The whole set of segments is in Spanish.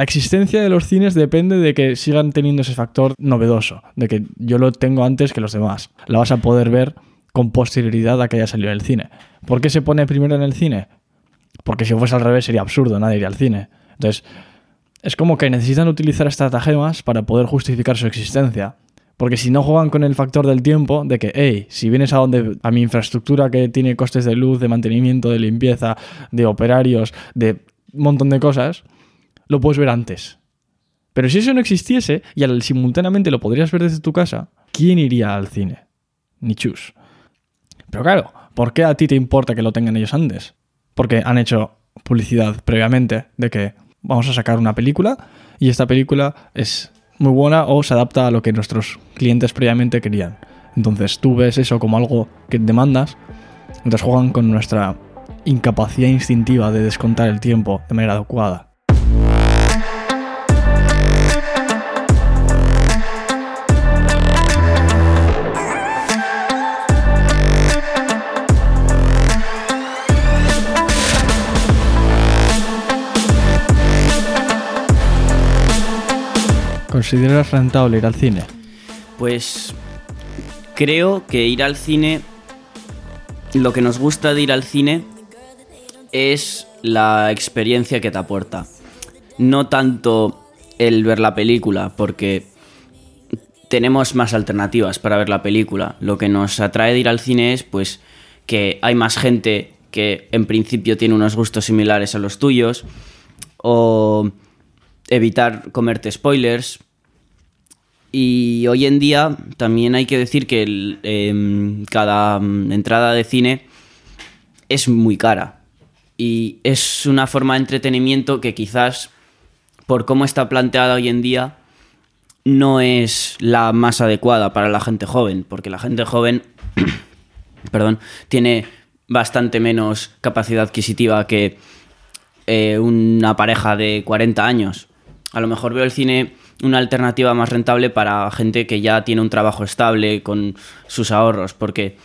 La existencia de los cines depende de que sigan teniendo ese factor novedoso, de que yo lo tengo antes que los demás. La vas a poder ver con posterioridad a que haya salido en el cine. ¿Por qué se pone primero en el cine? Porque si fuese al revés sería absurdo, nadie iría al cine. Entonces, es como que necesitan utilizar estratagemas para poder justificar su existencia. Porque si no juegan con el factor del tiempo, de que, hey, si vienes a donde a mi infraestructura que tiene costes de luz, de mantenimiento, de limpieza, de operarios, de un montón de cosas, lo puedes ver antes. Pero si eso no existiese y al simultáneamente lo podrías ver desde tu casa, ¿quién iría al cine? Ni chus. Pero claro, ¿por qué a ti te importa que lo tengan ellos antes? Porque han hecho publicidad previamente de que vamos a sacar una película y esta película es muy buena o se adapta a lo que nuestros clientes previamente querían. Entonces tú ves eso como algo que demandas, entonces juegan con nuestra incapacidad instintiva de descontar el tiempo de manera adecuada. ¿Consideras rentable ir al cine? Pues creo que ir al cine, lo que nos gusta de ir al cine es la experiencia que te aporta. No tanto el ver la película, porque tenemos más alternativas para ver la película. Lo que nos atrae de ir al cine es pues que hay más gente que en principio tiene unos gustos similares a los tuyos o evitar comerte spoilers. Y hoy en día también hay que decir que em, cada mm, entrada de cine es muy cara. Y es una forma de entretenimiento que quizás, por cómo está planteada hoy en día, no es la más adecuada para la gente joven. Porque la gente joven, perdón, tiene bastante menos capacidad adquisitiva que eh, una pareja de 40 años a lo mejor veo el cine una alternativa más rentable para gente que ya tiene un trabajo estable con sus ahorros, porque,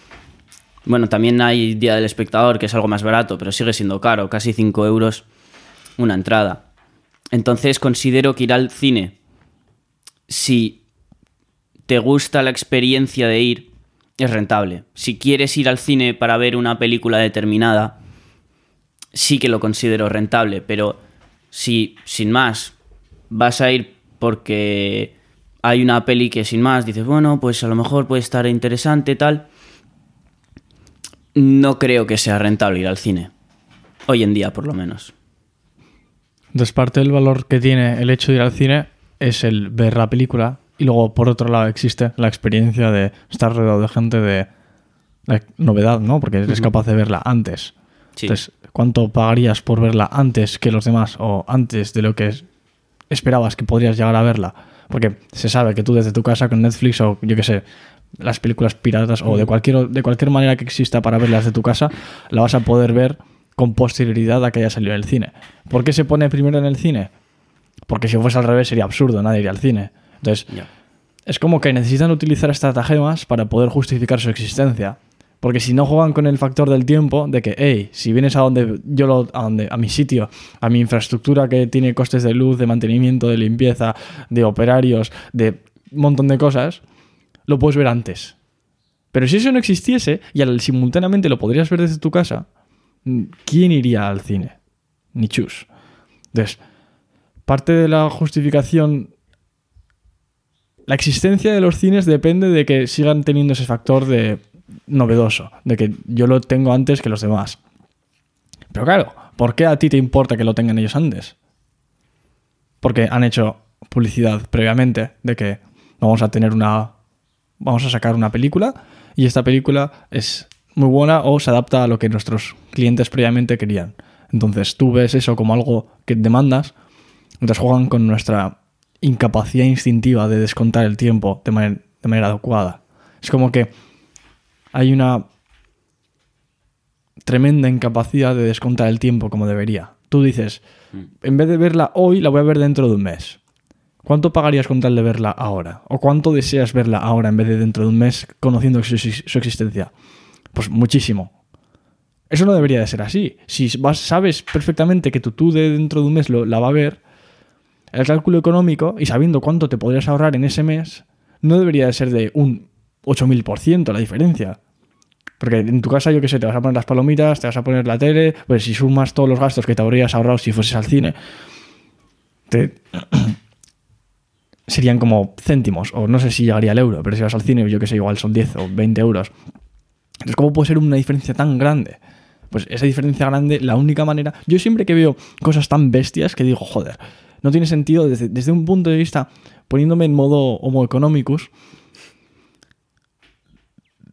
bueno, también hay Día del Espectador, que es algo más barato, pero sigue siendo caro, casi 5 euros una entrada. Entonces considero que ir al cine, si te gusta la experiencia de ir, es rentable. Si quieres ir al cine para ver una película determinada, sí que lo considero rentable, pero si sin más vas a ir porque hay una peli que sin más dices, bueno, pues a lo mejor puede estar interesante, tal. No creo que sea rentable ir al cine. Hoy en día, por lo menos. Entonces, parte del valor que tiene el hecho de ir al cine es el ver la película y luego, por otro lado, existe la experiencia de estar rodeado de gente de la novedad, ¿no? Porque eres capaz de verla antes. Entonces, ¿cuánto pagarías por verla antes que los demás o antes de lo que esperabas que podrías llegar a verla? Porque se sabe que tú desde tu casa con Netflix o yo qué sé, las películas piratas o de cualquier, de cualquier manera que exista para verlas de tu casa, la vas a poder ver con posterioridad a que haya salido en el cine. ¿Por qué se pone primero en el cine? Porque si fuese al revés sería absurdo, nadie iría al cine. Entonces, es como que necesitan utilizar estratagemas para poder justificar su existencia. Porque si no juegan con el factor del tiempo, de que, hey, si vienes a donde yo lo, a mi sitio, a mi infraestructura que tiene costes de luz, de mantenimiento, de limpieza, de operarios, de un montón de cosas, lo puedes ver antes. Pero si eso no existiese y al, simultáneamente lo podrías ver desde tu casa, ¿quién iría al cine? Ni chus. Entonces, parte de la justificación la existencia de los cines depende de que sigan teniendo ese factor de novedoso, de que yo lo tengo antes que los demás. Pero claro, ¿por qué a ti te importa que lo tengan ellos antes? Porque han hecho publicidad previamente de que vamos a tener una. Vamos a sacar una película y esta película es muy buena o se adapta a lo que nuestros clientes previamente querían. Entonces tú ves eso como algo que demandas, entonces juegan con nuestra incapacidad instintiva de descontar el tiempo de, de manera adecuada. Es como que hay una tremenda incapacidad de descontar el tiempo como debería. Tú dices, mm. en vez de verla hoy, la voy a ver dentro de un mes. ¿Cuánto pagarías con tal de verla ahora? ¿O cuánto deseas verla ahora en vez de dentro de un mes conociendo su, existencia? Pues muchísimo. Eso no debería de ser así. Si vas, sabes perfectamente que tu tú de dentro de un mes lo, la va a ver, el cálculo económico y sabiendo cuánto te podrías ahorrar en ese mes, no debería de ser de un 8000% la diferencia. Porque en tu casa, yo qué sé, te vas a poner las palomitas, te vas a poner la tele, pues si sumas todos los gastos que te habrías ahorrado si fueses al cine, te... serían como céntimos, o no sé si llegaría al euro, pero si vas al cine, yo que sé, igual son 10 o 20 euros. Entonces, ¿cómo puede ser una diferencia tan grande? Pues esa diferencia grande, la única manera. Yo siempre que veo cosas tan bestias que digo, joder, no tiene sentido desde, desde un punto de vista, poniéndome en modo homo economicus,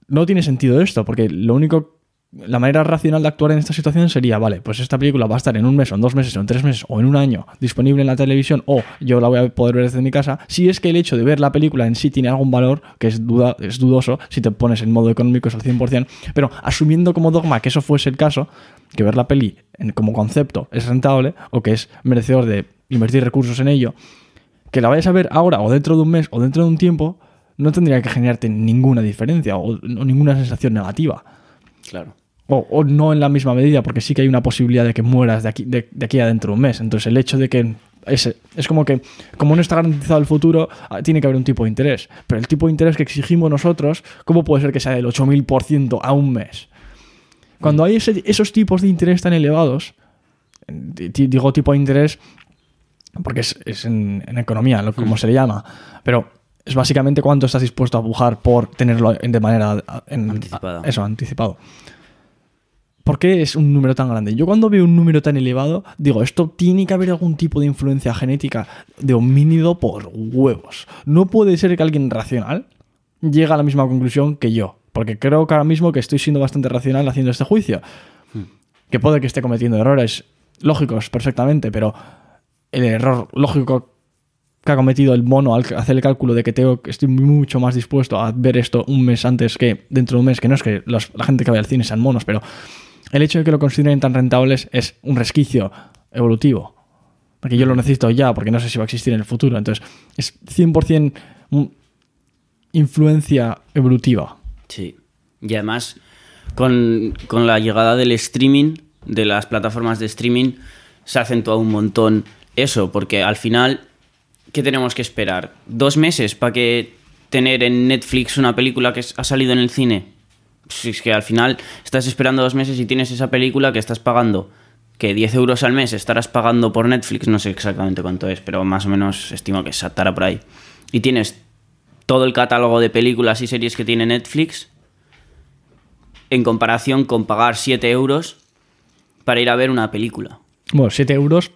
no tiene sentido esto, porque lo único la manera racional de actuar en esta situación sería, vale, pues esta película va a estar en un mes, o en dos meses, o en tres meses, o en un año disponible en la televisión, o yo la voy a poder ver desde mi casa, si es que el hecho de ver la película en sí tiene algún valor, que es, duda, es dudoso, si te pones en modo económico es al 100%, pero asumiendo como dogma que eso fuese el caso, que ver la peli como concepto es rentable, o que es merecedor de invertir recursos en ello, que la vayas a ver ahora, o dentro de un mes, o dentro de un tiempo, no tendría que generarte ninguna diferencia, o, o ninguna sensación negativa. Claro. O, no en la misma medida, porque sí que hay una posibilidad de que mueras de aquí, de, aquí a dentro de un mes. Entonces, el hecho de que es, es como que, como no está garantizado el futuro, ah, tiene que haber un tipo de interés. Pero el tipo de interés que exigimos nosotros, ¿cómo puede ser que sea del 8000% a un mes? Cuando hay esos tipos de interés tan elevados, digo tipo de interés porque es, en, economía, como se le llama, pero es básicamente cuánto estás dispuesto a pujar por tenerlo de manera anticipada. Eso, anticipado. ¿Por qué es un número tan grande? Yo cuando veo un número tan elevado, digo, esto tiene que haber algún tipo de influencia genética de homínido por huevos. No puede ser que alguien racional llegue a la misma conclusión que yo. Porque creo que ahora mismo que estoy siendo bastante racional haciendo este juicio. Hmm. Que puede que esté cometiendo errores lógicos perfectamente, pero el error lógico que ha cometido el mono al hacer el cálculo de que tengo, estoy mucho más dispuesto a ver esto un mes antes que dentro de un mes, que no es que la gente que vaya al cine sean monos, pero el hecho de que lo consideren tan rentables es un resquicio evolutivo. Porque yo lo necesito ya, porque no sé si va a existir en el futuro. Entonces, es 100% influencia evolutiva. Sí. Y además, con, con, la llegada del streaming, de las plataformas de streaming, se ha acentuado un montón eso, porque al final, ¿qué tenemos que esperar? ¿Dos meses para que tener en Netflix una película que ha salido en el cine? si es que al final estás esperando dos meses y tienes esa película que estás pagando, que 10 euros al mes estarás pagando por Netflix, no sé exactamente cuánto es, pero más o menos estimo que estará por ahí. Y tienes todo el catálogo de películas y series que tiene Netflix en comparación con pagar 7 euros para ir a ver una película. Bueno, 7 euros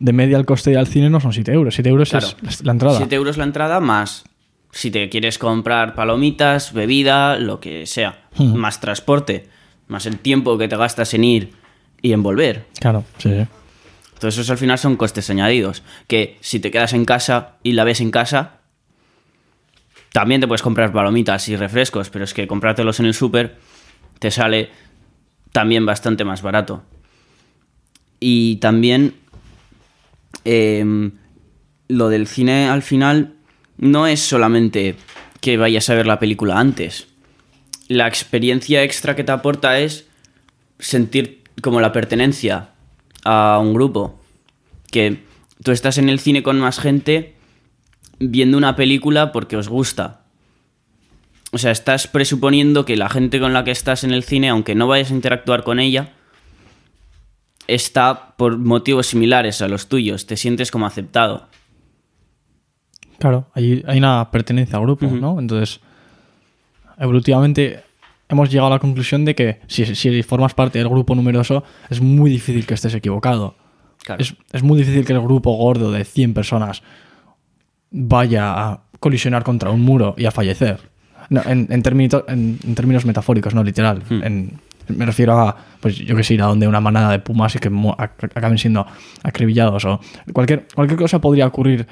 de media al coste al cine no son 7 euros. 7 euros es la entrada. 7 euros la entrada más si te quieres comprar palomitas, bebida, lo que sea, hmm. más transporte, más el tiempo que te gastas en ir y en volver. Claro, sí, sí. Entonces esos al final son costes añadidos, que si te quedas en casa y la ves en casa, también te puedes comprar palomitas y refrescos, pero es que comprártelos en el súper te sale también bastante más barato. Y también em, lo del cine al final no es solamente que vayas a ver la película antes. La experiencia extra que te aporta es sentir como la pertenencia a un grupo. Que tú estás en el cine con más gente viendo una película porque os gusta. O sea, estás presuponiendo que la gente con la que estás en el cine, aunque no vayas a interactuar con ella, está por motivos similares a los tuyos. Te sientes como aceptado. Claro, hay, hay una pertenencia al grupo, ¿no? Entonces, evolutivamente hemos llegado a la conclusión de que si, si, formas parte del grupo numeroso, es muy difícil que estés equivocado. Es, es, muy difícil que el grupo gordo de 100 personas vaya a colisionar contra un muro y a fallecer. en, en, en, términos metafóricos, no literal. Hmm. Me refiero a, pues yo que sé, ir a donde una manada de pumas y que acaben siendo acribillados o cualquier, cualquier cosa podría ocurrir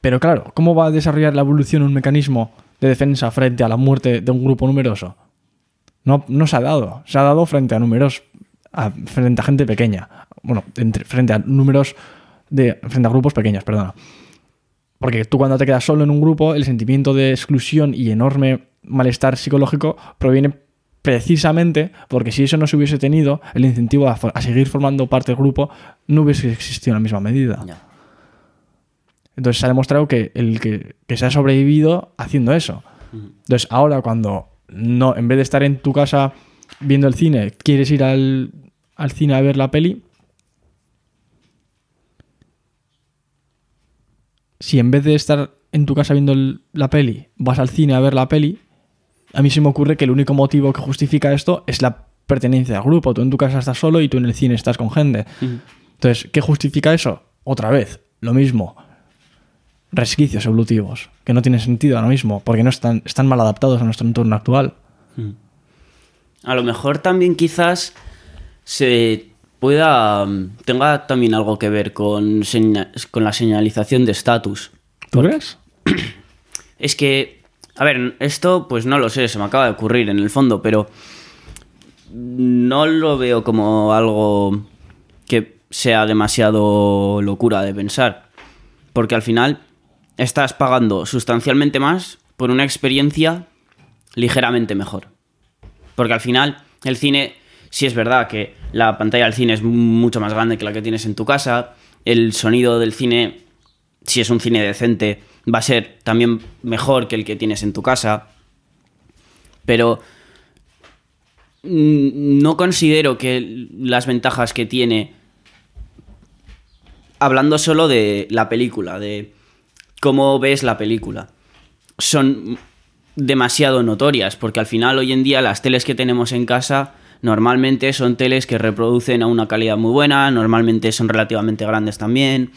pero claro, ¿cómo va a desarrollar la evolución un mecanismo de defensa frente a la muerte de un grupo numeroso? No, no se ha dado. Se ha dado frente a números, frente a gente pequeña. Bueno, frente a números de. frente a grupos pequeños, perdona. Porque tú cuando te quedas solo en un grupo, el sentimiento de exclusión y enorme malestar psicológico proviene precisamente porque si eso no se hubiese tenido, el incentivo a, seguir formando parte del grupo no hubiese existido en la misma medida. Entonces se ha demostrado que, el que, que se ha sobrevivido haciendo eso. Entonces ahora cuando no, en vez de estar en tu casa viendo el cine, quieres ir al, al cine a ver la peli, si en vez de estar en tu casa viendo el- la peli, vas al cine a ver la peli, a mí se me ocurre que el único motivo que justifica esto es la pertenencia al grupo. Tú en tu casa estás solo y tú en el cine estás con gente. Entonces, ¿qué justifica eso? Otra vez, lo mismo. Resquicios evolutivos, que no tienen sentido ahora mismo, porque no están, están mal adaptados a nuestro entorno actual. A lo mejor también quizás se pueda mm, tenga también algo que ver con, con la señalización de estatus. ¿Tú crees? Es que, a ver, esto pues no lo sé, se me acaba de ocurrir en el fondo, pero no lo veo como algo que sea demasiado locura de pensar. Porque al final estás pagando sustancialmente más por una experiencia ligeramente mejor. Porque al final el cine, sí es verdad que la pantalla del cine es mucho más grande que la que tienes en tu casa, el sonido del cine, si es un cine decente, va a ser también mejor que el que tienes en tu casa. Pero no considero que las ventajas que tiene, hablando solo de la película, de cómo ves la película, son demasiado notorias, porque al final hoy en día las teles que tenemos en casa normalmente son teles que reproducen a una calidad muy buena, normalmente son relativamente grandes también.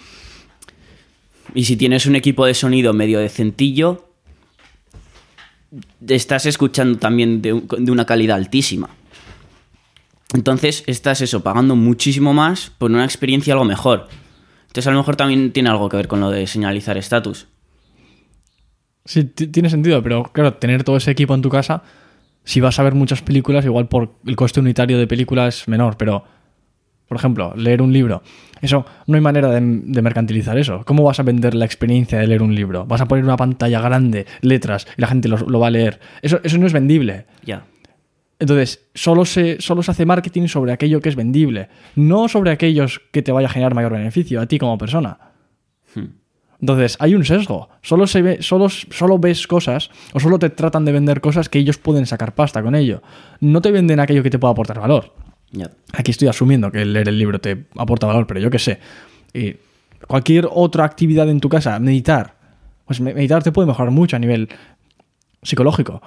Y si tienes un equipo de sonido medio decentillo, estás escuchando también de, un- de una calidad altísima. Entonces estás eso, pagando muchísimo más por una experiencia algo mejor. Entonces a lo mejor también tiene algo que ver con lo de señalizar estatus. Sí, ti- tiene sentido, pero claro, tener todo ese equipo en tu casa, si vas a ver muchas películas, igual por el coste unitario de película es menor, pero, por ejemplo, leer un libro, eso no hay manera de, de mercantilizar eso. ¿Cómo vas a vender la experiencia de leer un libro? Vas a poner una pantalla grande, letras, y la gente lo, lo va a leer. Eso, eso no es vendible. Ya. Entonces, solo se, solo se hace marketing sobre aquello que es vendible, no sobre aquellos que te vaya a generar mayor beneficio a ti como persona. Entonces, hay un sesgo. Solo, se ve, solo, solo ves cosas o solo te tratan de vender cosas que ellos pueden sacar pasta con ello. No te venden aquello que te pueda aportar valor. Aquí estoy asumiendo que leer el libro te aporta valor, pero yo qué sé. Y cualquier otra actividad en tu casa, meditar. Pues me- meditar te puede mejorar mucho a nivel psicológico.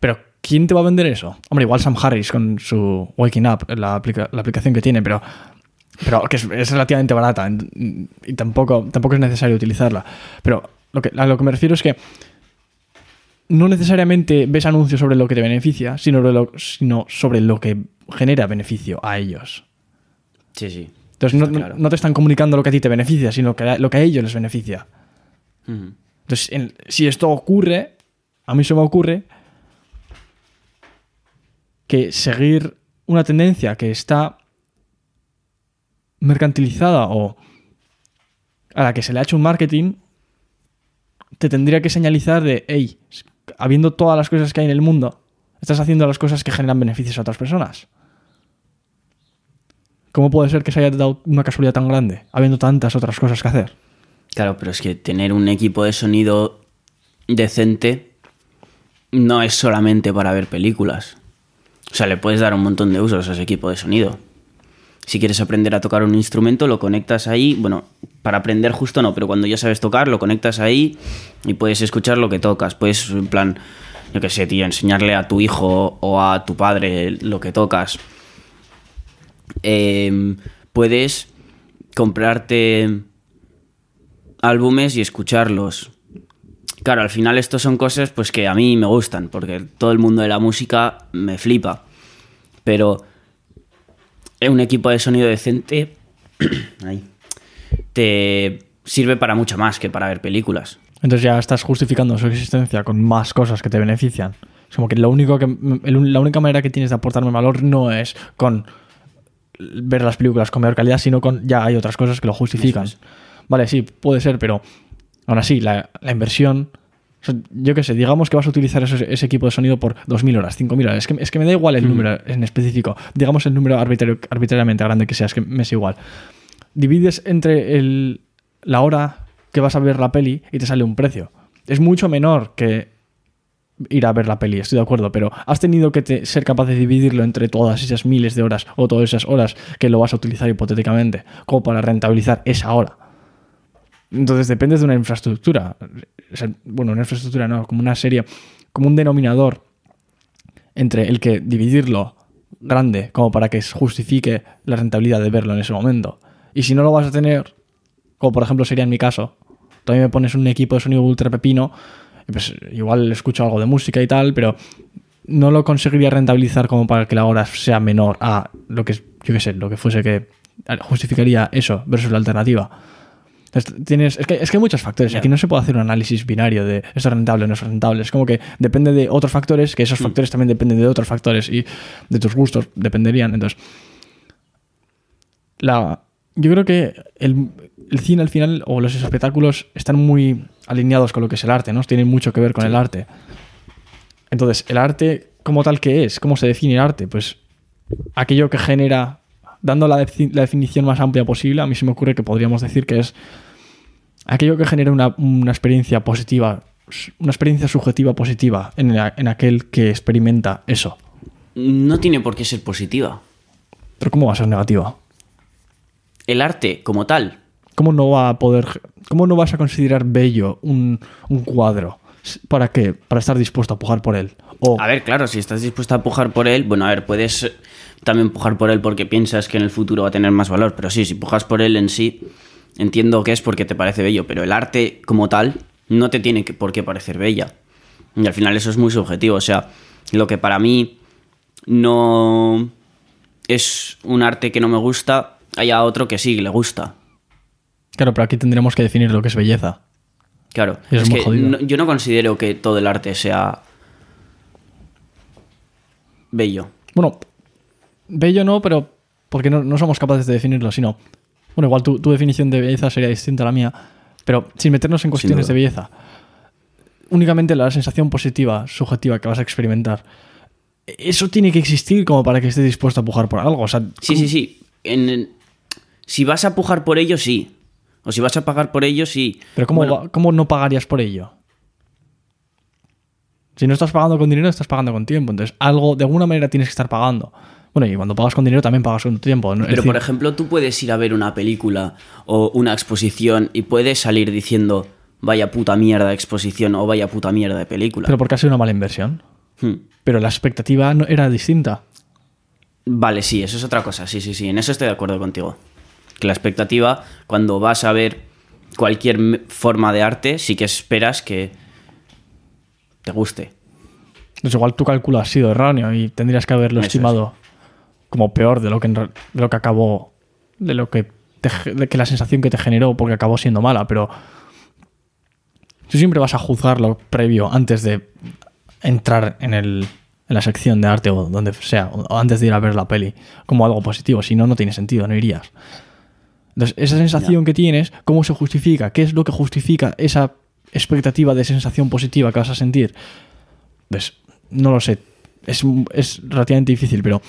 Pero ¿quién te va a vender eso? Hombre, igual Sam Harris con su Waking Up, la, aplica- la aplicación que tiene, pero, pero que es, relativamente barata y tampoco, tampoco es necesario utilizarla. Pero lo que, a lo que me refiero es que no necesariamente ves anuncios sobre lo que te beneficia, sino sobre lo que genera beneficio a ellos. Sí, sí. Entonces no, claro. te están comunicando lo que a ti te beneficia, sino que lo que a ellos les beneficia. Entonces, en- si esto ocurre, a mí se me ocurre que seguir una tendencia que está mercantilizada o a la que se le ha hecho un marketing, te tendría que señalizar de, hey, habiendo todas las cosas que hay en el mundo, estás haciendo las cosas que generan beneficios a otras personas. ¿Cómo puede ser que se haya dado una casualidad tan grande, habiendo tantas otras cosas que hacer? Claro, pero es que tener un equipo de sonido decente no es solamente para ver películas. O sea, le puedes dar un montón de usos a ese equipo de sonido. Si quieres aprender a tocar un instrumento, lo conectas ahí. Bueno, para aprender justo no, pero cuando ya sabes tocar, lo conectas ahí y puedes escuchar lo que tocas. Puedes, en plan, yo qué sé, tío, enseñarle a tu hijo o a tu padre lo que tocas. Em, puedes comprarte álbumes y escucharlos. Claro, al final estos son cosas pues que a mí me gustan, porque todo el mundo de la música me flipa. Pero un equipo de sonido decente te sirve para mucho más que para ver películas. Entonces ya estás justificando su existencia con más cosas que te benefician. Es como que lo único que la única manera que tienes de aportarme valor no es con ver las películas con mayor calidad, sino con ya hay otras cosas que lo justifican. Vale, sí, puede ser, pero aún así, la, la inversión. o sea, yo qué sé, digamos que vas a utilizar ese, ese equipo de sonido por 2.000 horas, 5.000 horas. Es que, es que me da igual el número en específico. Digamos el número arbitrario- arbitrariamente grande que sea, es que me es igual. Divides entre el- la hora que vas a ver la peli y te sale un precio. Es mucho menor que ir a ver la peli, estoy de acuerdo, pero has tenido que ser capaz de dividirlo entre todas esas miles de horas o todas esas horas que lo vas a utilizar hipotéticamente, como para rentabilizar esa hora. Entonces dependes de una infraestructura. Bueno, una infraestructura no, como una serie, como un denominador entre el que dividirlo grande, como para que justifique la rentabilidad de verlo en ese momento. Y si no lo vas a tener, como por ejemplo sería en mi caso, también me pones un equipo de sonido ultra pepino, pues igual escucho algo de música y tal, pero no lo conseguiría rentabilizar como para que la hora sea menor a lo que, yo qué sé, lo que fuese que justificaría eso versus la alternativa. Entonces, Tienes, es, que, es que hay muchos factores. Aquí no se puede hacer un análisis binario de esto es rentable o no es rentable. Es como que depende de otros factores, que esos factores también dependen de otros factores y de tus gustos dependerían. Entonces, la, yo creo que el, el cine al final o los espectáculos están muy alineados con lo que es el arte, ¿no? Tienen mucho que ver con el arte. Entonces, el arte como tal que es, ¿cómo se define el arte? Pues aquello que genera, dando la, defi- la definición más amplia posible, a mí se me ocurre que podríamos decir que es aquello que genera una, una experiencia positiva, una experiencia subjetiva positiva en, la- en aquel que experimenta eso. No tiene por qué ser positiva. Pero ¿cómo va a ser negativa? El arte, como tal, ¿Cómo no va a poder, cómo no vas a considerar bello un, un cuadro? ¿Para qué? Para estar dispuesto a pujar por él. A ver, claro, si estás dispuesto a pujar por él, bueno, a ver, puedes eh, también pujar por él porque piensas que en el futuro va a tener más valor, pero sí, si pujas por él en sí, entiendo que es porque te parece bello, pero el arte como tal no te tiene que, por qué parecer bella. Y al final eso es muy subjetivo, o sea, lo que para mí no es un arte que no me gusta, haya otro que sí le gusta. Claro, pero aquí tendremos que definir lo que es belleza. Claro, es es muy que jodido. no- yo no considero que todo el arte sea bello. Bueno, bello no, pero porque no, no somos capaces de definirlo, sino. Bueno, igual tu, tu definición de belleza sería distinta a la mía, pero sin meternos en cuestiones de belleza. Únicamente la sensación positiva, subjetiva que vas a experimentar. Eso tiene que existir como para que estés dispuesto a pujar por algo. O sea, Sí, sí, sí. En si vas a pujar por ello, sí. O si vas a pagar por ello, sí. Pero ¿cómo, Bueno, ¿cómo no pagarías por ello? Si no estás pagando con dinero, estás pagando con tiempo. Entonces, algo, de alguna manera tienes que estar pagando. Bueno, y cuando pagas con dinero también pagas con tiempo. Pero decir, por ejemplo, tú puedes ir a ver una película o una exposición y puedes salir diciendo vaya puta mierda de exposición o vaya puta mierda de película. pero porque ha sido una mala inversión. Hmm. Pero la expectativa no, era distinta. Vale, sí, eso es otra cosa. Sí, sí, sí. En eso estoy de acuerdo contigo. Que la expectativa, cuando vas a ver cualquier forma de arte, sí que esperas que te guste. Entonces, igual tu cálculo ha sido erróneo y tendrías que haberlo Eso estimado como peor de lo que, de lo que acabó, de lo que, te de que la sensación que te generó porque acabó siendo mala. Pero tú siempre vas a juzgarlo previo antes de entrar en, el, en la sección de arte o donde sea, o antes de ir a ver la peli, como algo positivo. Si no, no tiene sentido, no irías. Entonces, esa sensación que tienes, ¿cómo se justifica? ¿Qué es lo que justifica esa expectativa de sensación positiva que vas a sentir? Pues no lo sé. Es, es relativamente difícil, pero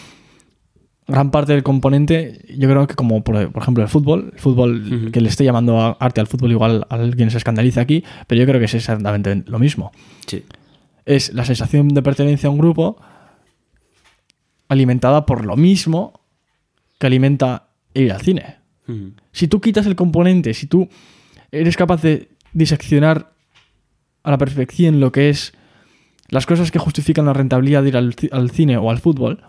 gran parte del componente, yo creo que como por, por ejemplo el fútbol, el fútbol que le esté llamando a- arte al fútbol, igual alguien se escandaliza aquí, pero yo creo que es exactamente lo mismo. Sí. Es la sensación de pertenencia a un grupo alimentada por lo mismo que alimenta ir al cine. Si tú quitas el componente, si tú eres capaz de diseccionar a la perfección lo que es las cosas que justifican la rentabilidad de ir al, ci- al cine o al fútbol,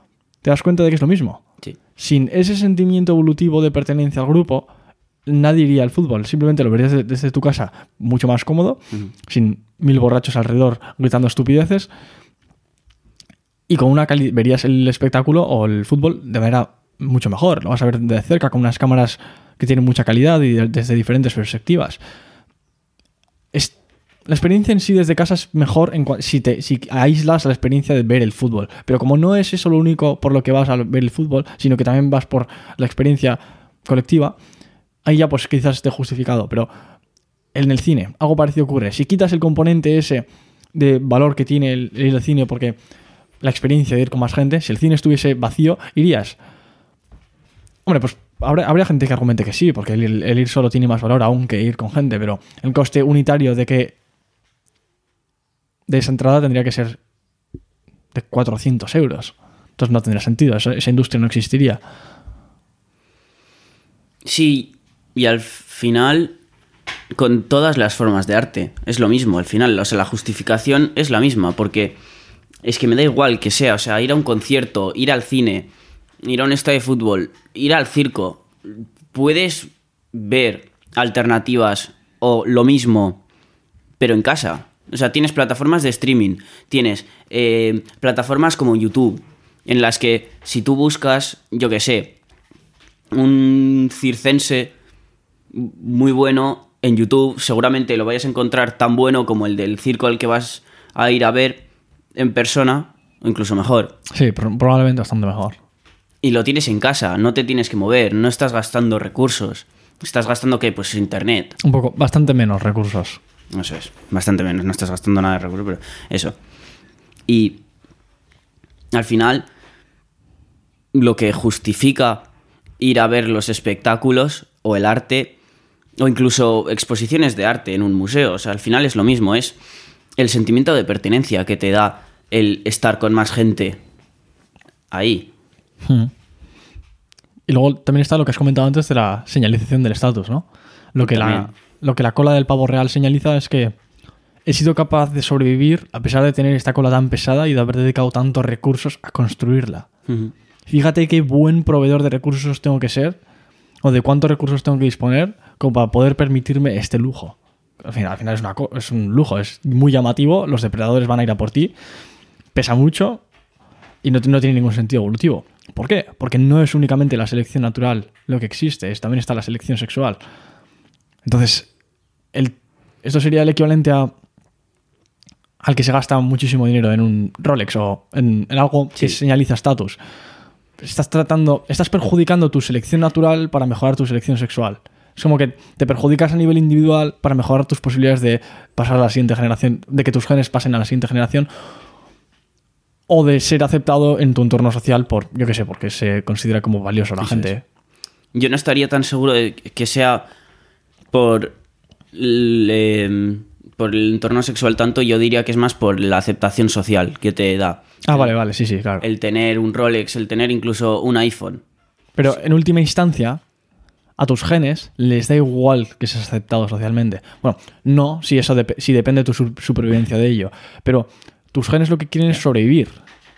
te das cuenta de que es lo mismo. Sí. Sin ese sentimiento evolutivo de pertenencia al grupo, nadie iría al fútbol. Simplemente lo verías de- desde tu casa mucho más cómodo, sin mil borrachos alrededor gritando estupideces. Y con una cali- verías el espectáculo o el fútbol de manera mucho mejor. Lo vas a ver de cerca con unas cámaras que tienen mucha calidad y de- desde diferentes perspectivas. Es, la experiencia en sí desde casa es mejor en si, te, si aíslas la experiencia de ver el fútbol. Pero como no es eso lo único por lo que vas a ver el fútbol, sino que también vas por la experiencia colectiva, ahí ya pues quizás esté justificado. Pero en el cine, algo parecido ocurre. Si quitas el componente ese de valor que tiene el, el cine, porque la experiencia de ir con más gente, si el cine estuviese vacío, irías. Hombre, pues habría gente que argumente que sí, porque el, ir solo tiene más valor aún que ir con gente, pero el coste unitario de que de esa entrada tendría que ser de 400 euros. Entonces no tendría sentido, esa industria no existiría. Sí, y al final, con todas las formas de arte, es lo mismo. Al final, o sea, la justificación es la misma, porque es que me da igual que sea, o sea, ir a un concierto, ir al cine, ir a un estadio de fútbol, ir al circo. Puedes ver alternativas o lo mismo, pero en casa. O sea, tienes plataformas de streaming, tienes eh, plataformas como YouTube, en las que si tú buscas, yo qué sé, un circense muy bueno en YouTube, seguramente lo vayas a encontrar tan bueno como el del circo al que vas a ir a ver en persona, o incluso mejor. Sí, pro- probablemente bastante mejor. Y lo tienes en casa, no te tienes que mover, no estás gastando recursos. Estás gastando, ¿qué? Pues internet. Un poco, bastante menos recursos. Eso es, bastante menos, no estás gastando nada de recursos, pero eso. Y al final, lo que justifica ir a ver los espectáculos o el arte, o incluso exposiciones de arte en un museo, o sea, al final es lo mismo, es el sentimiento de pertenencia que te da el estar con más gente ahí. Hmm. Y luego también está lo que has comentado antes de la señalización del estatus, ¿no? Lo que, la, lo que la cola del pavo real señaliza es que he sido capaz de sobrevivir a pesar de tener esta cola tan pesada y de haber dedicado tantos recursos a construirla. Fíjate qué buen proveedor de recursos tengo que ser o de cuántos recursos tengo que disponer como para poder permitirme este lujo. Al final, al final es, una es un lujo, es muy llamativo, los depredadores van a ir a por ti, pesa mucho y no, no tiene ningún sentido evolutivo. ¿Por qué? Porque no es únicamente la selección natural lo que existe, es, también está la selección sexual. Entonces, el, esto sería el equivalente a al que se gasta muchísimo dinero en un Rolex o en, en algo que señaliza estatus. Estás tratando, estás perjudicando tu selección natural para mejorar tu selección sexual. Es como que te perjudicas a nivel individual para mejorar tus posibilidades de pasar a la siguiente generación, de que tus genes pasen a la siguiente generación o de ser aceptado en tu entorno social por, yo qué sé, porque se considera como valioso la gente. Yo no estaría tan seguro de que sea por el, em, por el entorno sexual tanto, yo diría que es más por la aceptación social que te da. Ah, vale, vale, sí, sí, claro. El tener un Rolex, el tener incluso un iPhone. Pero en última instancia, a tus genes les da igual que seas aceptado socialmente. Bueno, no si eso si depende de tu su- supervivencia de ello. Pero tus genes lo que quieren es sobrevivir.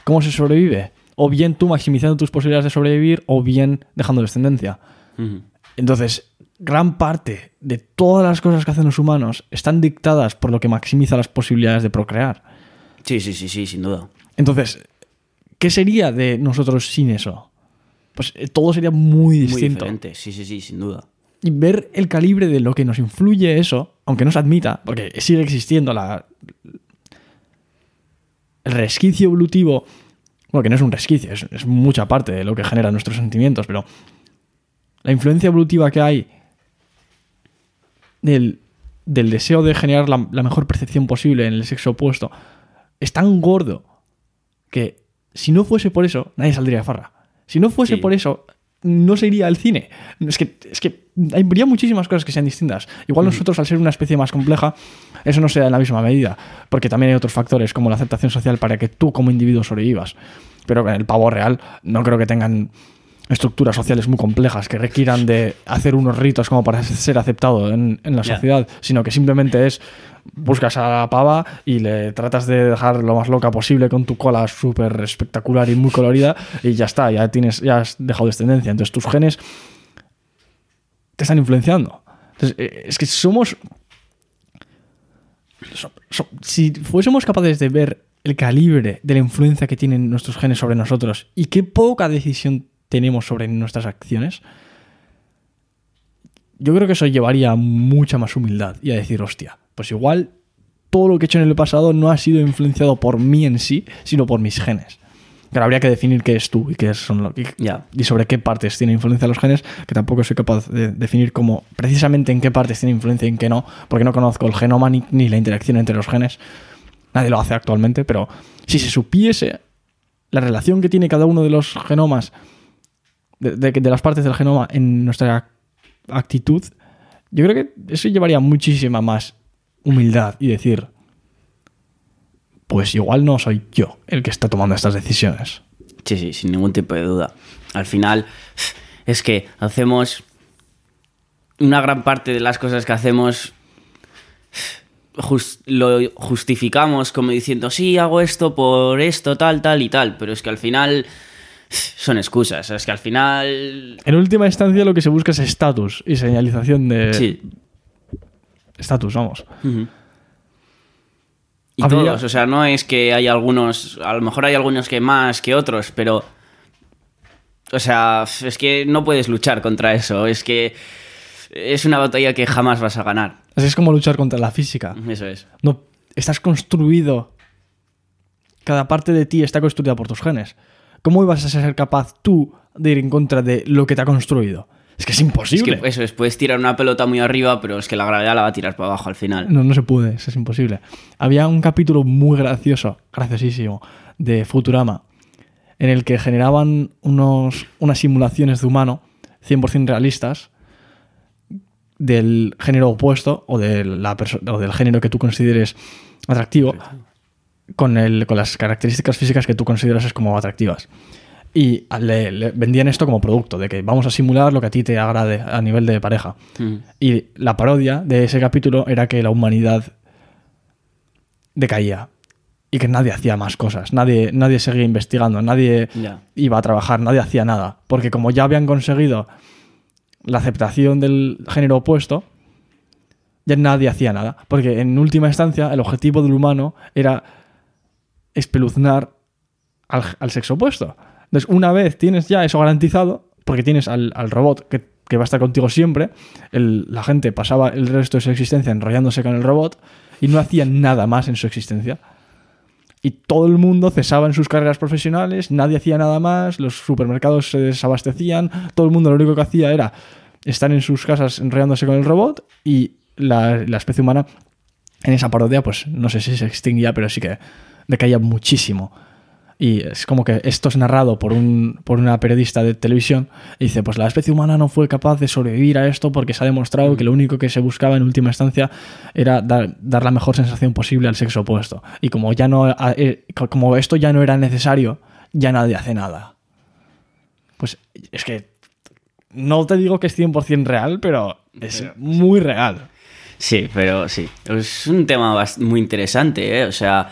¿Cómo se sobrevive? O bien tú maximizando tus posibilidades de sobrevivir, o bien dejando descendencia. Entonces, gran parte de todas las cosas que hacen los humanos están dictadas por lo que maximiza las posibilidades de procrear. Sí, sí, sí, sí, sin duda. Entonces, ¿qué sería de nosotros sin eso? Pues eh, todo sería muy Muy distinto. diferente, sí, sí, sí, sin duda. y ver el calibre de lo que nos influye eso, aunque no se admita, porque sigue existiendo la, resquicio evolutivo, bueno, que no es un resquicio, es, es mucha parte de lo que genera nuestros sentimientos, pero la influencia evolutiva que hay del, del deseo de generar la, la mejor percepción posible en el sexo opuesto es tan gordo que si no fuese por eso, nadie saldría de farra. Si no fuese Sí. por eso, no se iría al cine. Es que, es que habría muchísimas cosas que sean distintas. Igual nosotros, al ser una especie más compleja, eso no se da en la misma medida. Porque también hay otros factores, como la aceptación social, para que tú como individuo sobrevivas. Pero en el pavo real no creo que tengan estructuras sociales muy complejas que requieran de hacer unos ritos como para ser aceptado en, en la sociedad, sino que simplemente es buscas a la pava y le tratas de dejar lo más loca posible con tu cola súper espectacular y muy colorida y ya está, ya tienes, ya has dejado descendencia. Entonces tus genes te están influenciando. Entonces, eh, es que somos. so- so- si fuésemos capaces de ver el calibre de la influencia que tienen nuestros genes sobre nosotros y qué poca decisión tenemos sobre nuestras acciones, yo creo que eso llevaría a mucha más humildad y a decir, hostia, pues igual todo lo que he hecho en el pasado no ha sido influenciado por mí en sí, sino por mis genes. Claro, habría que definir qué es tú y qué son lo, y, Ya. y sobre qué partes tiene influencia los genes, que tampoco soy capaz de definir como precisamente en qué partes tiene influencia y en qué no, porque no conozco el genoma ni, ni la interacción entre los genes. Nadie lo hace actualmente, pero si se supiese la relación que tiene cada uno de los genomas de, las partes del genoma en nuestra actitud, yo creo que eso llevaría muchísima más humildad y decir, pues igual no soy yo el que está tomando estas decisiones. Sí, sí, sin ningún tipo de duda. Al final, es que hacemos una gran parte de las cosas que hacemos lo justificamos como diciendo, sí, hago esto por esto, tal, tal y tal, pero es que al final son excusas, es que al final... En última instancia lo que se busca es estatus y señalización de Sí. estatus, vamos. Y Habría- todos, o sea, no es que hay algunos, a lo mejor hay algunos que más que otros, pero... O sea, es que no puedes luchar contra eso, es que es una batalla que jamás vas a ganar. Así es como luchar contra la física. Eso es. No, estás construido. Cada parte de ti está construida por tus genes. ¿Cómo ibas a ser capaz tú de ir en contra de lo que te ha construido? Es que es Es imposible. que eso es, puedes tirar una pelota muy arriba, pero es que la gravedad la va a tirar para abajo al final. No, no se puede, eso es imposible. Había un capítulo muy gracioso, graciosísimo, de Futurama, en el que generaban unos, unas simulaciones de humano 100% realistas del género opuesto o, de la o del género que tú consideres atractivo con, el, con las características físicas que tú consideras como atractivas. Y le, le vendían esto como producto, de que vamos a simular lo que a ti te agrade a nivel de pareja. Mm. Y la parodia de ese capítulo era que la humanidad decaía y que nadie hacía más cosas, nadie, nadie seguía investigando, nadie iba a trabajar, nadie hacía nada, porque como ya habían conseguido la aceptación del género opuesto, ya nadie hacía nada, porque en última instancia el objetivo del humano era espeluznar al, al sexo opuesto. Entonces, una vez tienes ya eso garantizado, porque tienes al, robot que, que va a estar contigo siempre, la gente pasaba el resto de su existencia enrollándose con el robot y no hacían nada más en su existencia. Y todo el mundo cesaba en sus carreras profesionales, nadie hacía nada más, los supermercados se desabastecían, todo el mundo lo único que hacía era estar en sus casas enrollándose con el robot y la, la especie humana en esa parodia, pues no sé si se extinguía, pero sí que decaía muchísimo. Y es como que esto es narrado por, un, por una periodista de televisión y dice, pues la especie humana no fue capaz de sobrevivir a esto porque se ha demostrado que lo único que se buscaba en última instancia era dar, dar la mejor sensación posible al sexo opuesto. Y como, ya no, eh, como esto ya no era necesario, ya nadie hace nada. Pues es que no te digo que es 100% real, pero es muy real. Sí, pero sí. Es un tema muy interesante, ¿eh? O sea,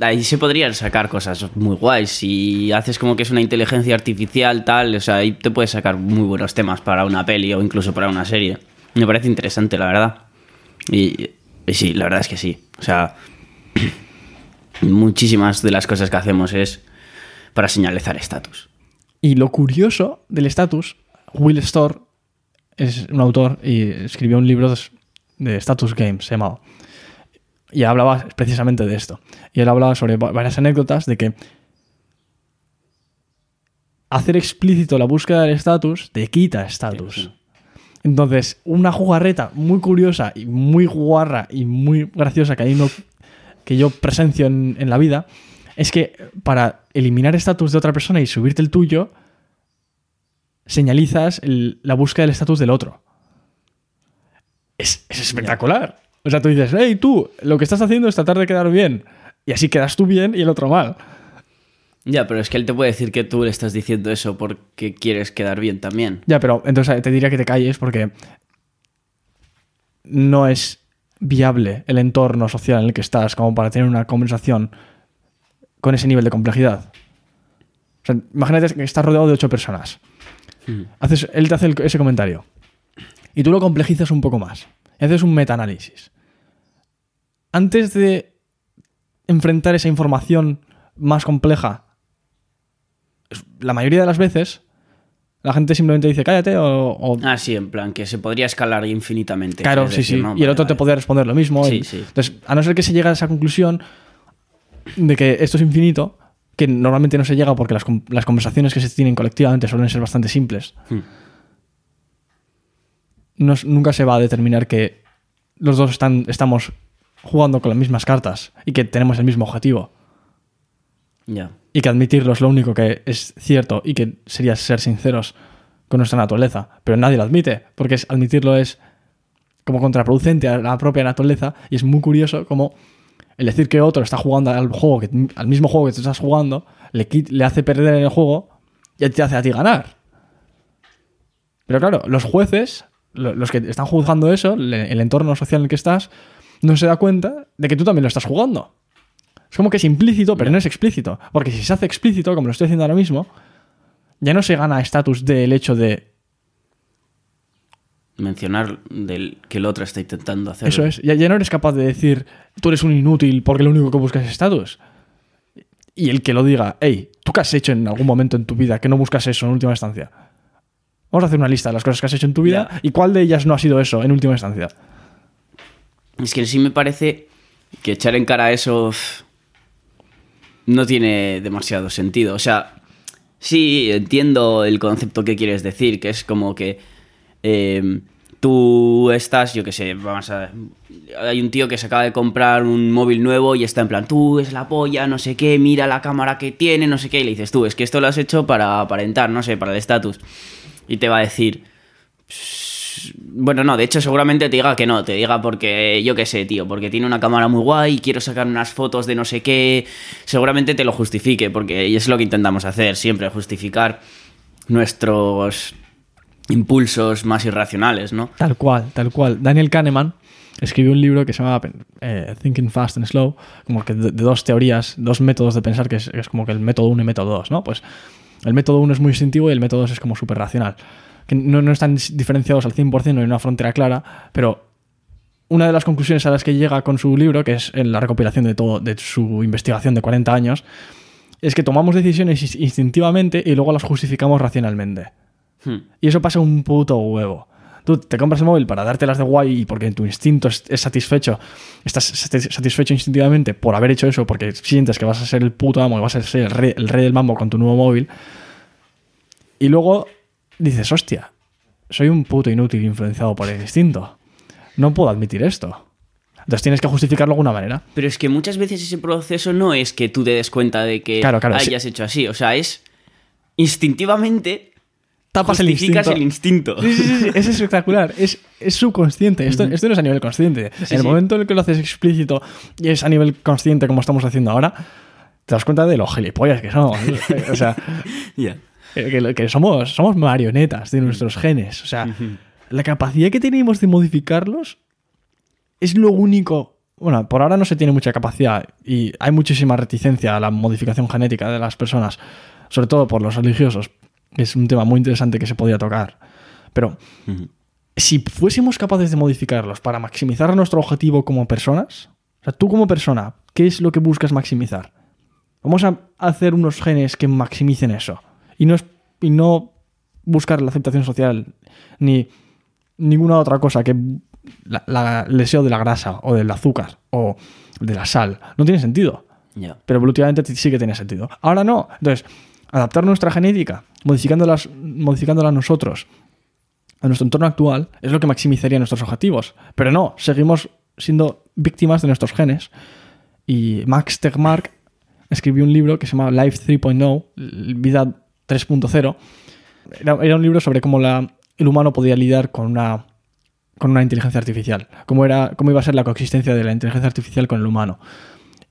ahí se podrían sacar cosas muy guays. Si haces como que es una inteligencia artificial, tal, o sea, ahí te puedes sacar muy buenos temas para una peli o incluso para una serie. Me parece interesante, la verdad. Y, sí, la verdad es que sí. O sea, muchísimas de las cosas que hacemos es para señalizar estatus. Y lo curioso del estatus, Will Storr es un autor y escribió un libro de status games, se llamaba. Y hablaba precisamente de esto. Y él hablaba sobre va- varias anécdotas de que hacer explícito la búsqueda del estatus te quita estatus. Sí, sí. Entonces, una jugarreta muy curiosa y muy guarra y muy graciosa que, hay no, que yo presencio en, en la vida es que para eliminar estatus de otra persona y subirte el tuyo, señalizas el- la búsqueda del estatus del otro. Es, es espectacular. O sea, tú dices, hey, tú, lo que estás haciendo es tratar de quedar bien. Y así quedas tú bien y el otro mal. Ya, pero es que él te puede decir que tú le estás diciendo eso porque quieres quedar bien también. Ya, pero entonces te diría que te calles porque no es viable el entorno social en el que estás como para tener una conversación con ese nivel de complejidad. O sea, imagínate que estás rodeado de ocho personas. Haces, él te hace el- ese comentario. Y tú lo complejizas un poco más. Y haces un metaanálisis. Antes de enfrentar esa información más compleja, es- la mayoría de las veces, la gente simplemente dice cállate o. o- Ah, sí, en plan, que se podría escalar infinitamente. claro, sí, decir, sí. ¿no? Y el Vale, otro te podría responder lo mismo. Sí, y- sí. Entonces, a no ser que se llegue a esa conclusión de que esto es infinito, que normalmente no se llega porque las, las conversaciones que se tienen colectivamente suelen ser bastante simples, Hmm. No nunca se va a determinar que los dos están, estamos jugando con las mismas cartas y que tenemos el mismo objetivo. Ya. y que admitirlo es lo único que es cierto y que sería ser sinceros con nuestra naturaleza, pero nadie lo admite, porque es, admitirlo es como contraproducente a la propia naturaleza y es muy curioso como el decir que otro está jugando al juego que, al mismo juego que tú estás jugando le, le hace perder en el juego y te hace a ti ganar. Pero claro, los jueces, los que están juzgando eso, el entorno social en el que estás, no se da cuenta de que tú también lo estás jugando. Es como que es implícito, pero no es explícito. Porque si se hace explícito, como lo estoy haciendo ahora mismo, ya no se gana estatus del hecho de. Mencionar del que el otro está intentando hacer. Eso es. Ya, ya no eres capaz de decir, tú eres un inútil porque lo único que buscas es estatus. Y el que lo diga, hey, ¿tú qué has hecho en algún momento en tu vida que no buscas eso en última instancia? Vamos a hacer una lista de las cosas que has hecho en tu vida y cuál de ellas no ha sido eso en última instancia. Es que sí me parece que echar en cara eso no tiene demasiado sentido. O sea, sí entiendo el concepto que quieres decir, que es como que em, tú estás, yo qué sé, vamos a... Hay un tío que se acaba de comprar un móvil nuevo y está en plan, tú es la polla, no sé qué, mira la cámara que tiene, no sé qué, y le dices, tú, es que esto lo has hecho para aparentar, no sé, para el estatus. Y te va a decir, bueno, no, de hecho seguramente te diga que no, te diga porque yo qué sé, tío, porque tiene una cámara muy guay, quiero sacar unas fotos de no sé qué, seguramente te lo justifique, porque es lo que intentamos hacer siempre, justificar nuestros impulsos más irracionales, ¿no? Tal cual, tal cual. Daniel Kahneman escribió un libro que se llama eh, Thinking Fast and Slow, como que de, dos teorías, dos métodos de pensar, que es, como que el método 1 y método 2, ¿no? Pues el método 1 es muy instintivo y el método 2 es como súper racional que no, están diferenciados al 100%, no hay una frontera clara, pero una de las conclusiones a las que llega con su libro, que es la recopilación de todo, de su investigación de 40 años, es que tomamos decisiones instintivamente y luego las justificamos racionalmente. Hmm. Y eso pasa un puto huevo. Tú te compras el móvil para dártelas de guay y porque tu instinto es, satisfecho, estás satisfecho instintivamente por haber hecho eso, porque sientes que vas a ser el puto amo, que vas a ser el rey, el rey del mambo con tu nuevo móvil. Y luego dices, hostia, soy un puto inútil influenciado por el instinto. No puedo admitir esto. Entonces tienes que justificarlo de alguna manera. Pero es que muchas veces ese proceso no es que tú te des cuenta de que hayas hecho así. O sea, es instintivamente tapas el instinto. el instinto. Sí, sí, sí, es espectacular. Es, subconsciente. Esto, esto, no es a nivel consciente. en el momento en el que lo haces explícito y es a nivel consciente como estamos haciendo ahora, te das cuenta de lo gilipollas que somos. o sea, eh, que, somos, somos marionetas de nuestros genes. O sea, la capacidad que tenemos de modificarlos es lo único. Bueno, por ahora no se tiene mucha capacidad y hay muchísima reticencia a la modificación genética de las personas, sobre todo por los religiosos, que es un tema muy interesante que se podría tocar. Pero si fuésemos capaces de modificarlos para maximizar nuestro objetivo como personas, o sea, tú como persona, ¿qué es lo que buscas maximizar? Vamos a hacer unos genes que maximicen eso y no, es, y no buscar la aceptación social ni ninguna otra cosa que la, el deseo de la grasa o del azúcar o de la sal. No tiene sentido. Pero evolutivamente sí que tiene sentido. Ahora no. Entonces, adaptar nuestra genética, modificándolas, modificándola nosotros a nuestro entorno actual, es lo que maximizaría nuestros objetivos. Pero no, seguimos siendo víctimas de nuestros genes. Y Max Tegmark escribió un libro que se llama Life 3.0, Vida 3.0, era, un libro sobre cómo el humano podía lidiar con una, con una inteligencia artificial, cómo, era, cómo iba a ser la coexistencia de la inteligencia artificial con el humano.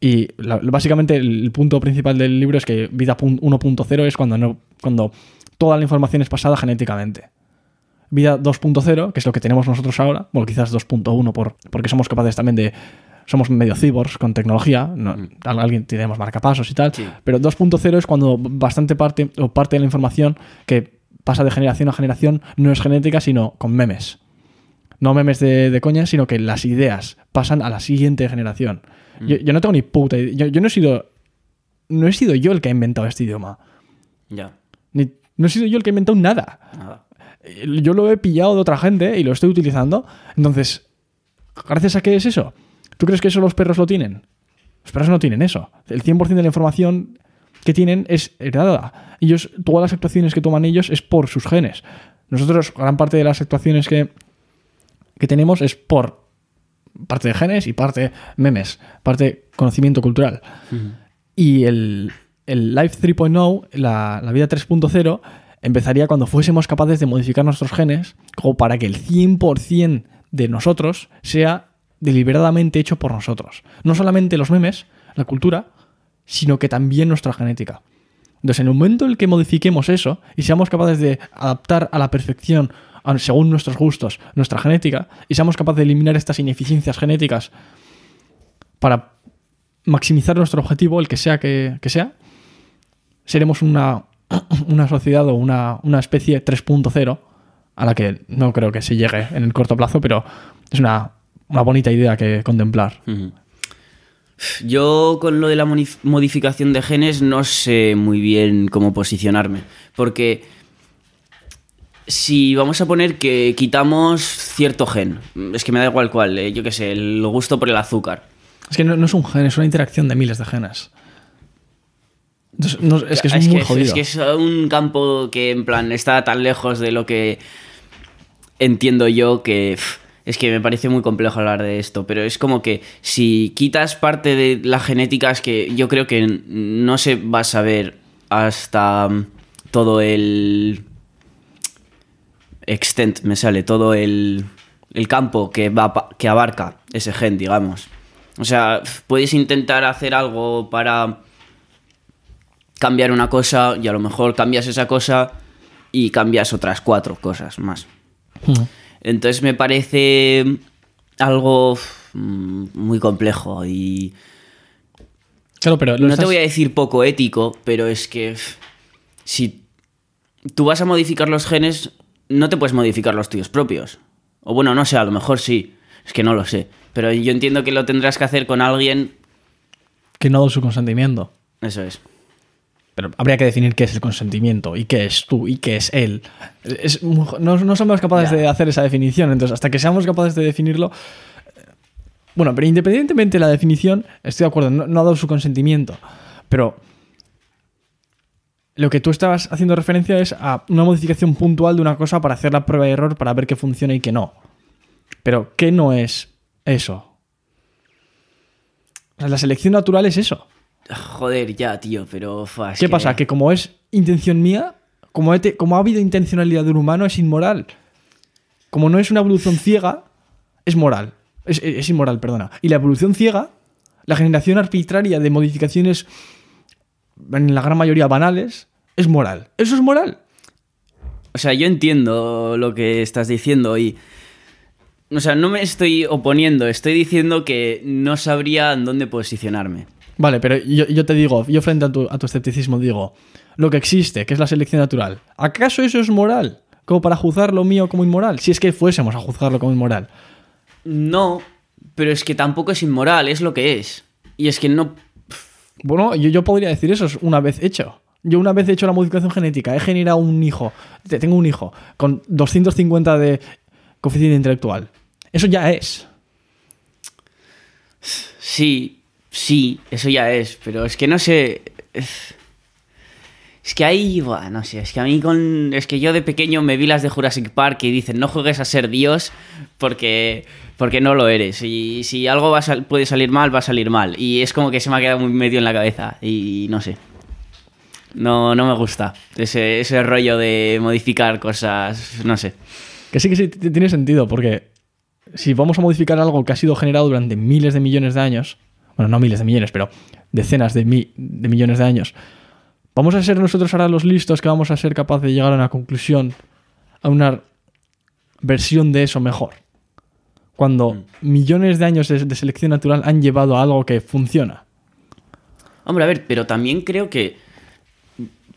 Y básicamente el, punto principal del libro es que vida 1.0 es cuando, no, cuando toda la información es pasada genéticamente. Vida 2.0, que es lo que tenemos nosotros ahora, bueno, quizás 2.1 por, porque somos capaces también de somos medio cyborgs con tecnología, mm. alguien tenemos marcapasos y tal, pero 2.0 es cuando bastante parte o parte de la información que pasa de generación a generación no es genética, sino con memes. No memes de, coña, sino que las ideas pasan a la siguiente generación. Mm. Yo, no tengo ni puta idea. Yo, no he sido. No he sido yo el que ha inventado este idioma. Ya. no he sido yo el que ha inventado nada. Nada. Yo lo he pillado de otra gente y lo estoy utilizando. Entonces, ¿gracias a qué es eso? ¿Tú crees que eso los perros lo tienen? Los perros no tienen eso. El 100% de la información que tienen es heredada. Ellos, todas las actuaciones que toman ellos es por sus genes. Nosotros, gran parte de las actuaciones que, que tenemos es por parte de genes y parte memes, parte conocimiento cultural. Y el, el Life 3.0, la, la vida 3.0, empezaría cuando fuésemos capaces de modificar nuestros genes como para que el 100% de nosotros sea deliberadamente hecho por nosotros. No solamente los memes, la cultura, sino que también nuestra genética. Entonces, en el momento en el que modifiquemos eso y seamos capaces de adaptar a la perfección, según nuestros gustos, nuestra genética, y seamos capaces de eliminar estas ineficiencias genéticas para maximizar nuestro objetivo, el que sea que, sea, seremos una, una sociedad o una, una especie 3.0 a la que no creo que se llegue en el corto plazo, pero es una, una bonita idea que contemplar. Yo con lo de la modificación de genes no sé muy bien cómo posicionarme, porque si vamos a poner que quitamos cierto gen, es que me da igual cuál, eh, yo qué sé, el gusto por el azúcar. Es que no, no es un gen, es una interacción de miles de genes. Entonces, no- es que es, muy jodido. es que es un campo que en plan está tan lejos de lo que entiendo yo que es que me parece muy complejo hablar de esto, pero es como que si quitas parte de la genética es que yo creo que no se va a saber hasta mm, todo el extent, me sale, todo el, el campo que, va, que abarca ese gen, digamos. O sea, puedes intentar hacer algo para cambiar una cosa y a lo mejor cambias esa cosa y cambias otras cuatro cosas más. Ujú. Entonces me parece algo muy complejo y Claro, pero no te voy a decir poco ético, pero es que si tú vas a modificar los genes, no te puedes modificar los tuyos propios. O bueno, no sé, a lo mejor sí, es que no lo sé. Pero yo entiendo que lo tendrás que hacer con alguien, que no ha dado su consentimiento. eso es. Pero habría que definir qué es el consentimiento y qué es tú y qué es él. Es no, no somos capaces Ya. de hacer esa definición, entonces hasta que seamos capaces de definirlo... Bueno, pero independientemente de la definición, estoy de acuerdo, no, no ha dado su consentimiento. Pero lo que tú estabas haciendo referencia es a una modificación puntual de una cosa para hacer la prueba de error para ver qué funciona y qué no. Pero, ¿qué no es eso? O sea, la selección natural es eso. Joder, ya, tío, pero... es ¿Qué que- pasa? Que como es intención mía, como, he te- como ha habido intencionalidad de un humano, es inmoral. Como no es una evolución ciega, es moral. Es, es inmoral, perdona. Y la evolución ciega, la generación arbitraria de modificaciones, en la gran mayoría banales, es moral. Eso es moral. O sea, yo entiendo lo que estás diciendo y... O sea, no me estoy oponiendo, estoy diciendo que no sabría en dónde posicionarme. Vale, pero yo, yo te digo, yo frente a tu, a tu escepticismo digo, lo que existe, que es la selección natural, ¿acaso eso es moral? Como para juzgar lo mío como inmoral, si es que fuésemos a juzgarlo como inmoral. No, pero es que tampoco es inmoral, es lo que es. Y es que no... Bueno, yo, yo podría decir eso es una vez hecho. Yo una vez hecho la modificación genética, he generado un hijo, te- tengo un hijo con 250 de coeficiente intelectual. Eso ya es. Sí, sí, eso ya es, pero es que no sé... Es, que ahí, buah, no sé, es que a mí con... Es que yo de pequeño me vi las de Jurassic Park y dicen, no juegues a ser Dios porque, porque no lo eres. Y si algo va puede salir mal, va a salir mal. Y es como que se me ha quedado muy medio en la cabeza y no sé. No, no me gusta ese, ese rollo de modificar cosas, no sé. Que sí que sí tiene sentido, porque si vamos a modificar algo que ha sido generado durante miles de millones de años, bueno, no miles de millones, pero decenas de, mi- de millones de años, ¿vamos a ser nosotros ahora los listos que vamos a ser capaces de llegar a una conclusión, a una versión de eso mejor? Cuando millones de años de, de selección natural han llevado a algo que funciona. Hombre, a ver, pero también creo que,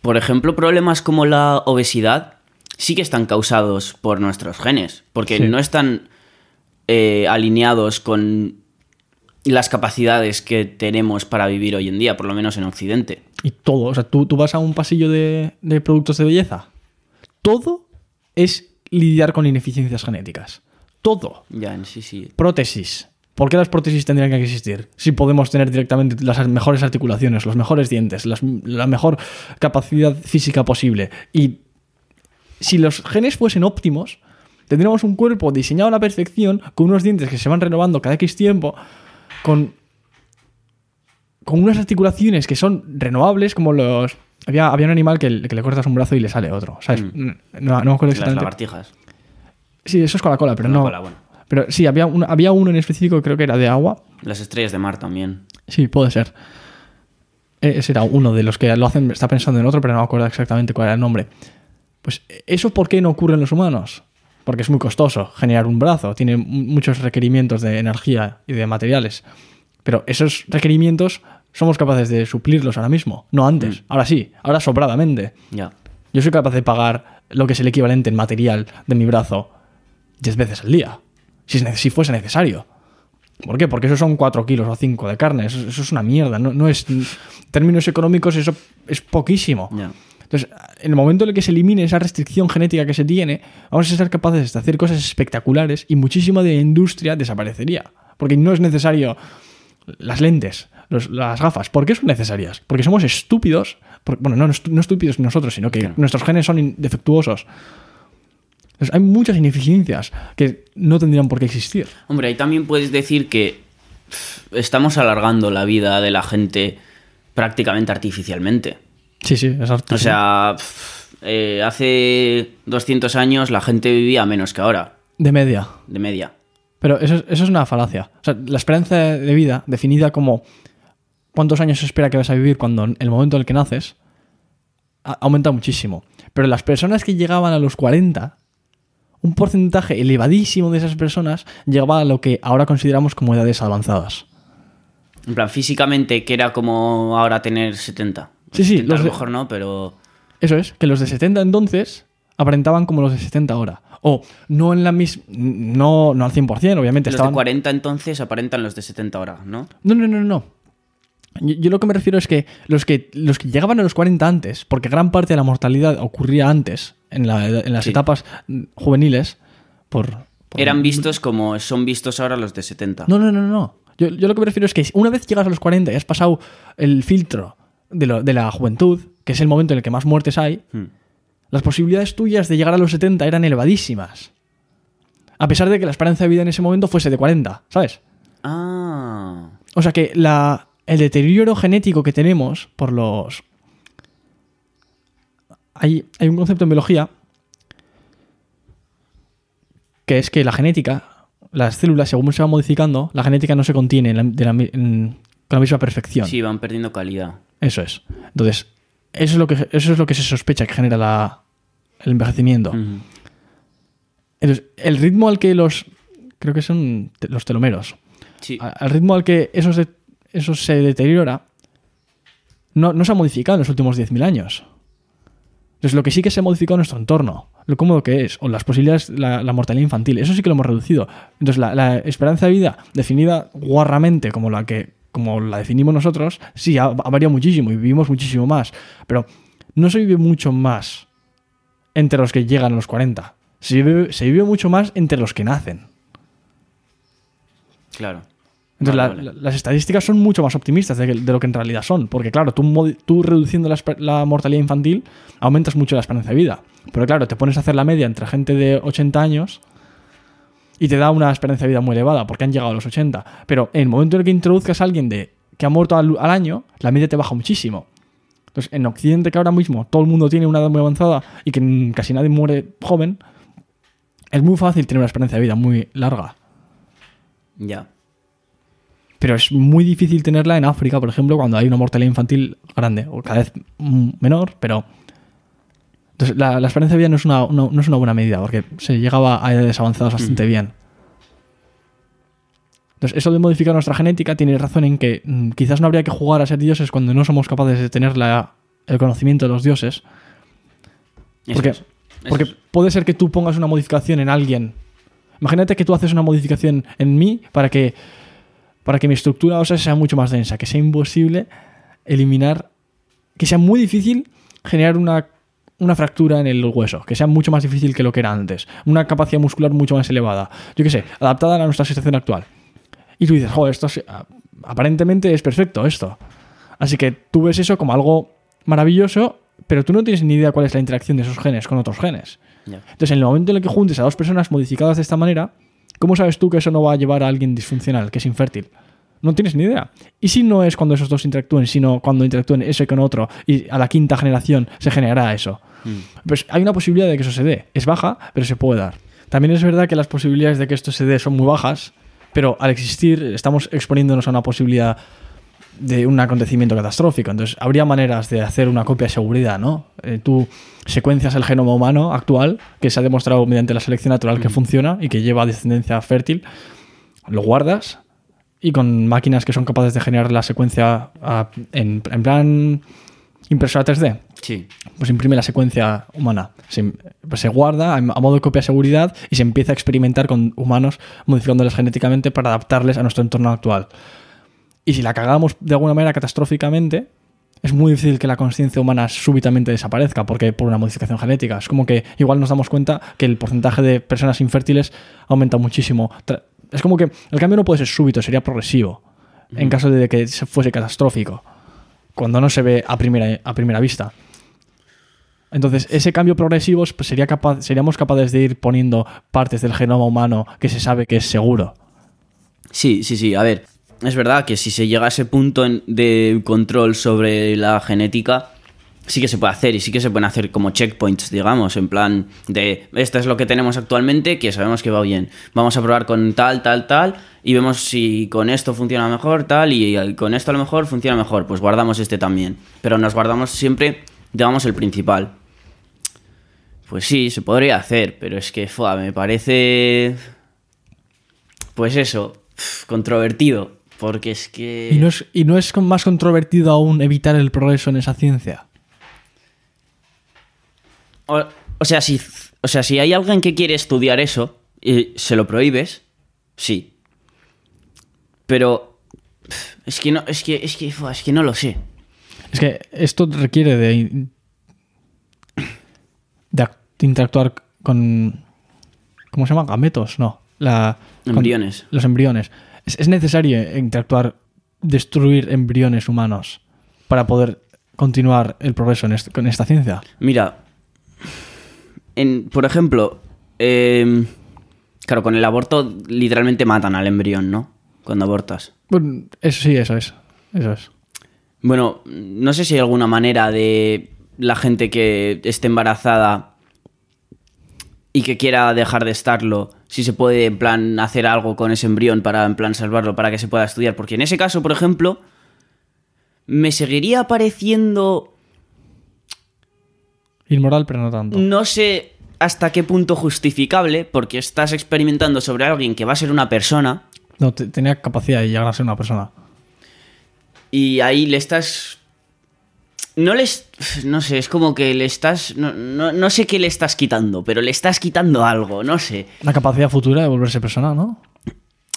por ejemplo, problemas como la obesidad sí que están causados por nuestros genes, porque Sí. no están eh, alineados con las capacidades que tenemos para vivir hoy en día, por lo menos en Occidente. Y todo, o sea, tú, tú vas a un pasillo de, de productos de belleza. Todo es lidiar con ineficiencias genéticas. Todo. Ya, sí, sí. Prótesis. ¿Por qué las prótesis tendrían que existir? Si podemos tener directamente las mejores articulaciones, los mejores dientes, las- la mejor capacidad física posible. Y si los genes fuesen óptimos, tendríamos un cuerpo diseñado a la perfección, con unos dientes que se van renovando cada X tiempo, con con unas articulaciones que son renovables, como los. Había, había un animal que, le- que le cortas un brazo y le sale otro. ¿Sabes? Mm. No, no me acuerdo Las exactamente. lagartijas. Sí, eso es con la cola, pero Con la no. cola, bueno. Pero sí, había, un- había uno en específico, creo que era de agua. Las estrellas de mar también. Sí, puede ser. E- Ese era uno de los que lo hacen, está pensando en otro, pero no me acuerdo exactamente cuál era el nombre. Pues, ¿eso por qué no ocurre en los humanos? Porque es muy costoso generar un brazo, tiene mu- muchos requerimientos de energía y de materiales. Pero esos requerimientos somos capaces de suplirlos ahora mismo, no antes. Ahora sí, ahora sobradamente. Ya. Yo soy capaz de pagar lo que es el equivalente en material de mi brazo 10 veces al día, si, es si fuese necesario. ¿Por qué? Porque eso son 4 kilos o 5 de carne, eso, eso es una mierda, no, no es... En términos económicos eso es poquísimo. Ya. Entonces, en el momento en el que se elimine esa restricción genética que se tiene, vamos a ser capaces de hacer cosas espectaculares y muchísima de la industria desaparecería. Porque no es necesario las lentes, los- las gafas. ¿Por qué son necesarias? Porque somos estúpidos. por- bueno, no, no estúpidos nosotros, sino que Claro. nuestros genes son defectuosos. Entonces, hay muchas ineficiencias que no tendrían por qué existir. Hombre, ahí también puedes decir que estamos alargando la vida de la gente prácticamente artificialmente. Sí, sí, exacto. O sea, eh, hace 200 años la gente vivía menos que ahora, De media. de media. Pero eso, es- eso es una falacia. O sea, la esperanza de vida, definida como cuántos años se espera que vas a vivir cuando en el momento en el que naces, aumenta muchísimo. Pero las personas que llegaban a los 40, un porcentaje elevadísimo de esas personas llegaba a lo que ahora consideramos como edades avanzadas. En plan, físicamente, que era como ahora tener 70. Sí, sí, 70 a lo de- mejor no, pero... Eso es, que los de 70 entonces aparentaban como los de 70 ahora. O no en la misma. No, no al 100%, obviamente. Los estaban... de 40 entonces aparentan los de 70 ahora, ¿no? No, no, no, no. Yo, yo lo que me refiero es que los, que los que llegaban a los 40 antes, porque gran parte de la mortalidad ocurría antes, en, la- en las Sí. etapas juveniles, por... por- Eran vistos como son vistos ahora los de 70. No, no, no, no, no. Yo, yo lo que me refiero es que una vez llegas a los 40 y has pasado el filtro de, lo- de la juventud, que es el momento en el que más muertes hay, Hmm. las posibilidades tuyas de llegar a los 70 eran elevadísimas. A pesar de que la esperanza de vida en ese momento fuese de 40, ¿sabes? Ah. O sea que la, el deterioro genético que tenemos por los... Hay, hay un concepto en biología que es que la genética, las células, según se van modificando, la genética no se contiene en la- de la en- con la misma perfección. Sí, van perdiendo calidad. Eso es. Entonces, eso es lo que, eso es lo que se sospecha que genera la- el envejecimiento. Entonces, el ritmo al que los... Creo que son te- los telomeros. Sí. al ritmo al que eso se, eso se deteriora, no, no se ha modificado en los últimos 10.000 años. Entonces, lo que sí que se ha modificado es nuestro entorno, lo cómodo que es, o las posibilidades, la, mortalidad infantil, eso sí que lo hemos reducido. Entonces, la, esperanza de vida, definida guarramente como la que como la definimos nosotros, sí, ha, ha variado muchísimo y vivimos muchísimo más. Pero no se vive mucho más entre los que llegan a los 40. Se vive, se vive mucho más entre los que nacen. Claro. Entonces, Vale, la- vale. la- las estadísticas son mucho más optimistas de, que- de lo que en realidad son. Porque, claro, tú, reduciendo la, mortalidad infantil, aumentas mucho la esperanza de vida. Pero, claro, te pones a hacer la media entre gente de 80 años y te da una esperanza de vida muy elevada porque han llegado a los 80. Pero en el momento en el que introduzcas a alguien de, que ha muerto al, al año, la media te baja muchísimo. Entonces, en Occidente, que ahora mismo todo el mundo tiene una edad muy avanzada y que casi nadie muere joven, es muy fácil tener una esperanza de vida muy larga. Ya. Pero es muy difícil tenerla en África, por ejemplo, cuando hay una mortalidad infantil grande, o cada vez mm, menor, pero... Entonces, la, la esperanza de vida no es, una, no, no es una buena medida, porque se llegaba a edades avanzadas bastante bien. Entonces, eso de modificar nuestra genética tiene razón en que mm, quizás no habría que jugar a ser dioses cuando no somos capaces de tener la- el conocimiento de los dioses, Porque- es. Porque es. puede ser que tú pongas una modificación en alguien. Imagínate que tú haces una modificación en mí para que, para que mi estructura ósea sea mucho más densa, que sea imposible eliminar, que sea muy difícil generar una, una fractura en el hueso, que sea mucho más difícil que lo que era antes, una capacidad muscular mucho más elevada, yo qué sé, adaptada a nuestra situación actual. Y tú dices, joder, esto es- a- aparentemente es perfecto esto. Así que tú ves eso como algo maravilloso, pero tú no tienes ni idea cuál es la interacción de esos genes con otros genes. Entonces, en el momento en el que juntes a dos personas modificadas de esta manera, ¿cómo sabes tú que eso no va a llevar a alguien disfuncional, que es infértil? No tienes ni idea. ¿Y si no es cuando esos dos interactúen, sino cuando interactúen ese con otro y a la quinta generación se generará eso? Pues hay una posibilidad de que eso se dé. Es baja, pero se puede dar. También es verdad que las posibilidades de que esto se dé son muy bajas, pero al existir estamos exponiéndonos a una posibilidad de un acontecimiento catastrófico. Entonces, habría maneras de hacer una copia de seguridad, ¿no? Eh, tú secuencias el genoma humano actual, que se ha demostrado mediante la selección natural que funciona y que lleva descendencia fértil, lo guardas y con máquinas que son capaces de generar la secuencia en, en plan impresora 3D, Sí. pues imprime la secuencia humana. Se, pues se guarda a, a modo de copia de seguridad y se empieza a experimentar con humanos modificándoles genéticamente para adaptarles a nuestro entorno actual. Y si la cagamos de alguna manera catastróficamente, es muy difícil que la conciencia humana súbitamente desaparezca porque por una modificación genética. Es como que igual nos damos cuenta que el porcentaje de personas infértiles aumenta muchísimo. Es como que el cambio no puede ser súbito, sería progresivo. En caso de que se fuese catastrófico. Cuando no se ve a primera, a primera vista. Entonces, ese cambio progresivo pues, sería capaz, seríamos capaces de ir poniendo partes del genoma humano que se sabe que es seguro. Sí, sí, sí. A ver, es verdad que si se llega a ese punto de control sobre la genética, sí que se puede hacer y sí que se pueden hacer como checkpoints, digamos, en plan de esto es lo que tenemos actualmente, que sabemos que va bien. Vamos a probar con tal, tal, tal y vemos si con esto funciona mejor, tal, y con esto a lo mejor funciona mejor, pues guardamos este también. Pero nos guardamos siempre, digamos, el principal. Pues sí, se podría hacer, pero es que me parece. Pues eso, controvertido. Porque es que. ¿Y no es, y no es más controvertido aún evitar el progreso en esa ciencia? O, o sea, si, o sea, si hay alguien que quiere estudiar eso y se lo prohíbes, sí. Pero. Es que no, es que, es que, es que no lo sé. Es que esto requiere de, de act- interactuar con... ¿Cómo se llama? Gametos, no. La, Embriones. los embriones. Es, es necesario interactuar, destruir embriones humanos para poder continuar el progreso en este- con esta ciencia. Mira, en, por ejemplo, em, claro, con el aborto literalmente matan al embrión, ¿no? Cuando abortas. Bueno, eso sí, eso es. Eso es. Bueno, no sé si hay alguna manera de la gente que esté embarazada y que quiera dejar de estarlo, si se puede en plan hacer algo con ese embrión para en plan salvarlo para que se pueda estudiar, porque en ese caso, por ejemplo, me seguiría pareciendo Inmoral, pero no tanto. no sé hasta qué punto justificable, porque estás experimentando sobre alguien que va a ser una persona No, te- tenía capacidad de llegar a ser una persona. y ahí le estás... No les... No sé, es como que le estás... No, no, no sé qué le estás quitando, pero le estás quitando algo, no sé. La capacidad futura de volverse persona, ¿no?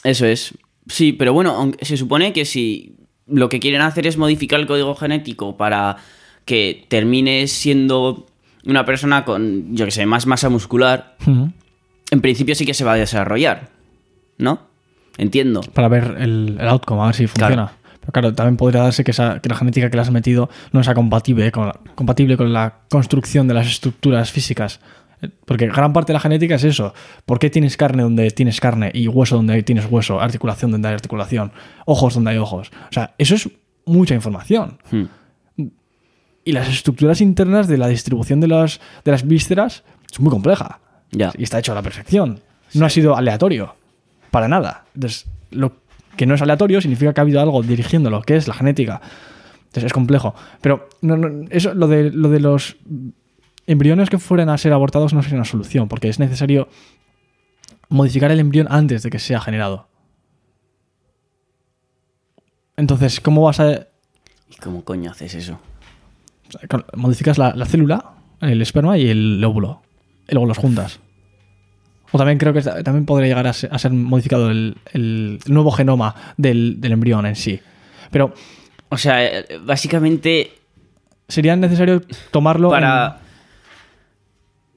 Eso es. Sí, pero bueno, aunque se supone que si lo que quieren hacer es modificar el código genético para que termine siendo una persona con, yo que sé, más masa muscular, en principio sí que se va a desarrollar, ¿no? Entiendo. Para ver el, el outcome, a ver si funciona. Pero claro, también podría darse que, esa- que la genética que le has metido no sea compatible con, la, compatible con la construcción de las estructuras físicas. Eh, Porque gran parte de la genética es eso. ¿Por qué tienes carne donde tienes carne y hueso donde tienes hueso, articulación donde hay articulación, ojos donde hay ojos? O sea, eso es mucha información. Hmm. Y las estructuras internas de la distribución de las, de las vísceras es muy compleja. Ya. Y está hecho a la perfección. No ha sido aleatorio. Para nada. Entonces, lo que no es aleatorio significa que ha habido algo dirigiéndolo, que es la genética. Entonces, es complejo. Pero no, no, eso, lo, de, lo de los embriones que fueran a ser abortados no sería una solución, porque es necesario modificar el embrión antes de que sea generado. Entonces, ¿cómo vas a ¿Y cómo coño haces eso? modificas la, la célula, el esperma y el óvulo. Y luego los juntas. O también creo que también podría llegar a ser, a ser modificado el, el nuevo genoma del, del embrión en sí. Pero O sea, eh, básicamente sería necesario tomarlo para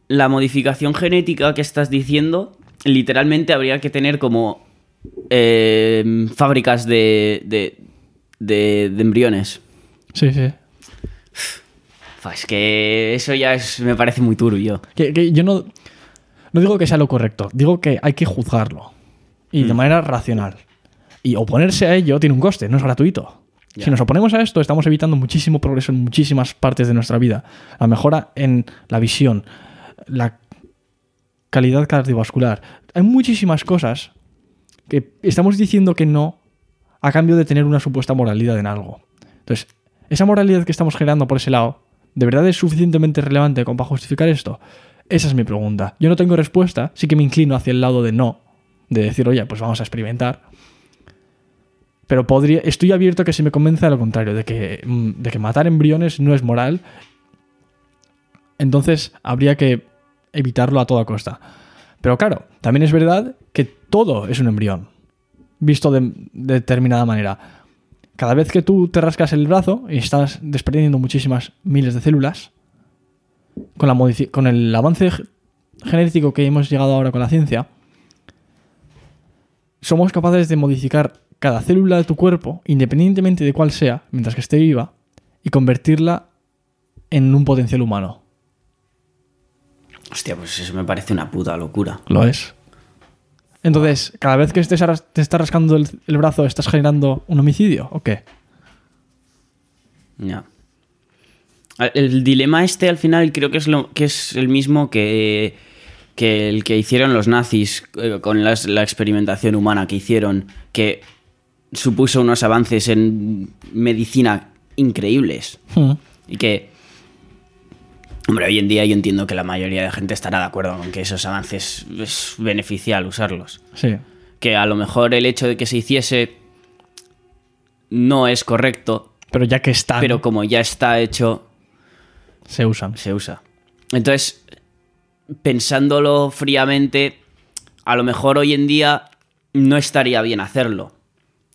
la modificación genética que estás diciendo, literalmente habría que tener como eh, fábricas de, de, de- de embriones. Sí, sí. Es que eso ya es, me parece muy turbio. Que, que yo no, no digo que sea lo correcto, digo que hay que juzgarlo. Y de manera racional. Y oponerse a ello tiene un coste, no es gratuito. Si nos oponemos a esto, estamos evitando muchísimo progreso en muchísimas partes de nuestra vida. La mejora en la visión, la calidad cardiovascular. Hay muchísimas cosas que estamos diciendo que no a cambio de tener una supuesta moralidad en algo. Entonces, esa moralidad que estamos generando por ese lado, ¿de verdad es suficientemente relevante como para justificar esto? Esa es mi pregunta. Yo no tengo respuesta, sí que me inclino hacia el lado de no, de decir, oye, pues vamos a experimentar. Pero podría, estoy abierto a que se me convenza lo contrario, de que, mm, de que matar embriones no es moral. Entonces habría que evitarlo a toda costa. Pero claro, también es verdad que todo es un embrión, visto de determinada manera. Cada vez que tú te rascas el brazo y estás desprendiendo muchísimas miles de células, con, la con el avance ge- genético que hemos llegado ahora con la ciencia, somos capaces de modificar cada célula de tu cuerpo, independientemente de cuál sea, mientras que esté viva, y convertirla en un potencial humano. Hostia, pues eso me parece una puta locura. Lo es. Entonces, cada vez que estés te estás rascando el, el brazo, ¿estás generando un homicidio o qué? Ya. El dilema este al final creo que es, lo, que es el mismo que, que el que hicieron los nazis eh, con las- la experimentación humana que hicieron, que supuso unos avances en medicina increíbles. Hmm. Y que, hombre, hoy en día yo entiendo que la mayoría de gente estará de acuerdo con que esos avances es beneficial usarlos. Sí. Que a lo mejor el hecho de que se hiciese no es correcto, Pero ya que están, pero como ya está hecho, se usan. se usa. Entonces, pensándolo fríamente, a lo mejor hoy en día no estaría bien hacerlo,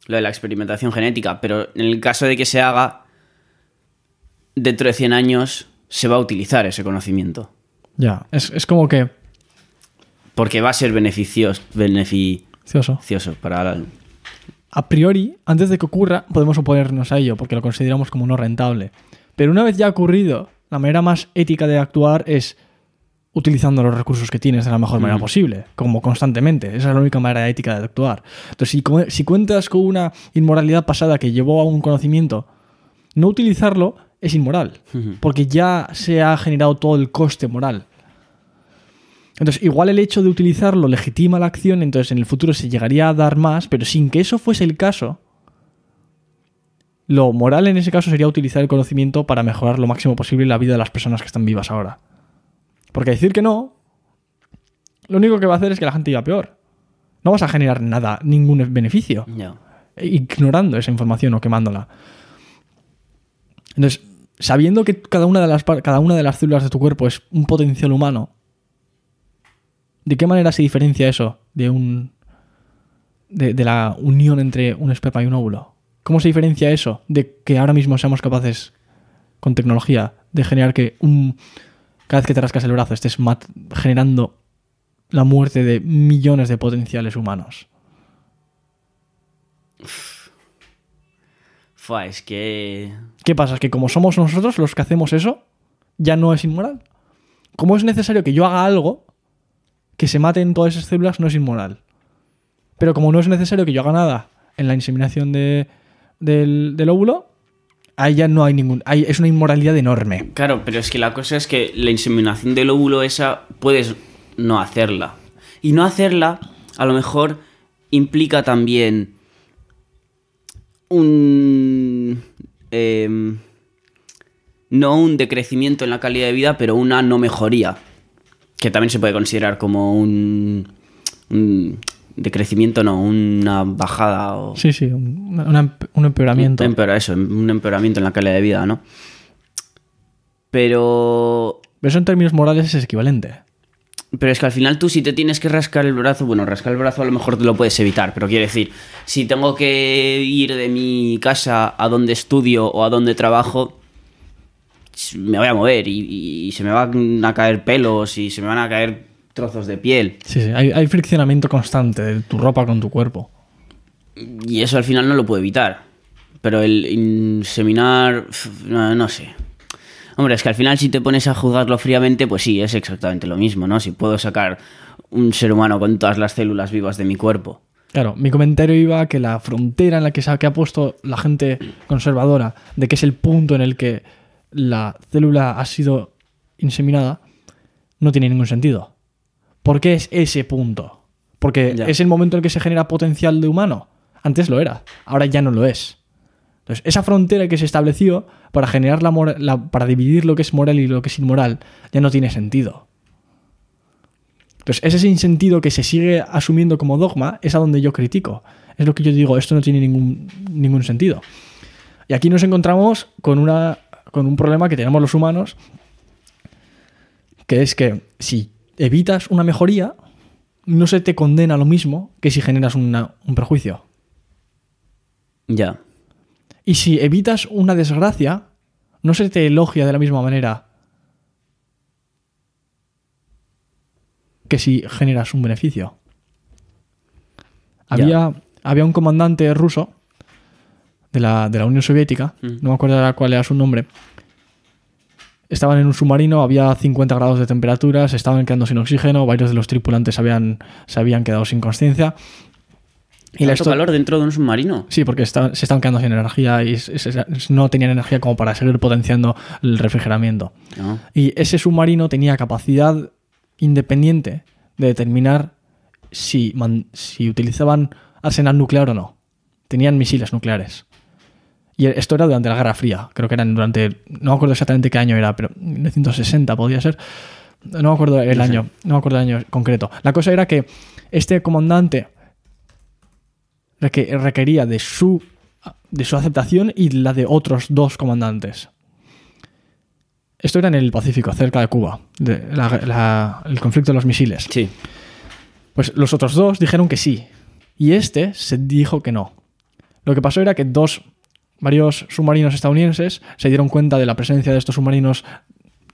lo de la experimentación genética, pero en el caso de que se haga, dentro de 100 años se va a utilizar ese conocimiento, Ya. Es, es como que. porque va a ser beneficioso, beneficioso Cioso. para la... A priori, antes de que ocurra, podemos oponernos a ello porque lo consideramos como no rentable. Pero una vez ya ha ocurrido, la manera más ética de actuar es utilizando los recursos que tienes de la mejor manera Mm. posible, como constantemente. Esa es la única manera ética de actuar. Entonces, si, cu- si cuentas con una inmoralidad pasada que llevó a un conocimiento, no utilizarlo es inmoral, porque ya se ha generado todo el coste moral. Entonces, igual el hecho de utilizarlo legitima la acción, entonces en el futuro se llegaría a dar más, pero sin que eso fuese el caso, lo moral en ese caso sería utilizar el conocimiento para mejorar lo máximo posible la vida de las personas que están vivas ahora. Porque decir que no, lo único que va a hacer es que la gente iba peor. No vas a generar nada, ningún beneficio Ya. ignorando esa información o quemándola. Entonces, sabiendo que cada una de las, cada una de las células de tu cuerpo es un potencial humano, ¿de qué manera se diferencia eso de un de, de la unión entre un esperma y un óvulo? ¿Cómo se diferencia eso de que ahora mismo seamos capaces con tecnología de generar que un cada vez que te rascas el brazo estés mat- generando la muerte de millones de potenciales humanos? Fua, es que... ¿Qué pasa? ¿Que como somos nosotros los que hacemos eso, ya no es inmoral? ¿Cómo es necesario que yo haga algo que se maten todas esas células? No es inmoral. Pero como no es necesario que yo haga nada en la inseminación de- del, óvulo, ahí ya no hay ningún... es una inmoralidad enorme. Claro, pero es que la cosa es que la inseminación del óvulo esa puedes no hacerla. Y no hacerla a lo mejor implica también un... em, no un decrecimiento en la calidad de vida, pero una no mejoría. Que también se puede considerar como un decrecimiento, no, una bajada o... Sí, sí, un, una- un empeoramiento. Un empeora- eso, un empeoramiento en la calidad de vida, ¿no? Pero Pero eso en términos morales es equivalente. Pero es que al final tú si te tienes que rascar el brazo, bueno, rascar el brazo a lo mejor te lo puedes evitar, pero quiero decir, si tengo que ir de mi casa a donde estudio o a donde trabajo, me voy a mover y, y se me van a caer pelos y se me van a caer trozos de piel. Sí, sí, hay, hay friccionamiento constante de tu ropa con tu cuerpo. Y eso al final no lo puedo evitar. Pero el inseminar, no, no sé. Hombre, es que al final si te pones a juzgarlo fríamente, pues sí, es exactamente lo mismo, ¿no? Si puedo sacar un ser humano con todas las células vivas de mi cuerpo Claro, mi comentario iba a que la frontera en la que se ha, que ha puesto la gente conservadora, de que es el punto en el que la célula ha sido inseminada, no tiene ningún sentido. ¿Por qué es ese punto? Porque Ya. es el momento en el que se genera potencial de humano. Antes lo era, ahora ya no lo es. Entonces, esa frontera que se estableció para generar la- para dividir lo que es moral y lo que es inmoral, ya no tiene sentido. Entonces, ese sinsentido que se sigue asumiendo como dogma es a donde yo critico. Es lo que yo digo, esto no tiene ningún, ningún sentido. Y aquí nos encontramos con, una, con un problema que tenemos los humanos, que es que si evitas una mejoría, no se te condena lo mismo que si generas una- un perjuicio. Ya. Y si evitas una desgracia, no se te elogia de la misma manera que si generas un beneficio. Había, había un comandante ruso de la, de la Unión Soviética, Mm. no me acuerdo cuál era su nombre. Estaban en un submarino, había 50 grados de temperatura, se estaban quedando sin oxígeno, varios de los tripulantes habían, se habían quedado sin conciencia. ¿Y ¿Tanto calor dentro de un submarino? Sí, porque se estaban quedando sin energía y no tenían energía como para seguir potenciando el refrigeramiento. No. Y ese submarino tenía capacidad independiente de determinar si, man- si utilizaban arsenal nuclear o no. Tenían misiles nucleares. Y esto era durante la Guerra Fría. Creo que eran durante. No me acuerdo exactamente qué año era, pero 1960 podía ser. No me acuerdo el año. No me acuerdo el año concreto. La cosa era que este comandante reque- requería de su, de su aceptación y la de otros dos comandantes. Esto era en el Pacífico, cerca de Cuba, de la- la- el conflicto de los misiles. Sí. Pues los otros dos dijeron que sí. Y este se dijo que no. Lo que pasó era que dos, varios submarinos estadounidenses se dieron cuenta de la presencia de estos submarinos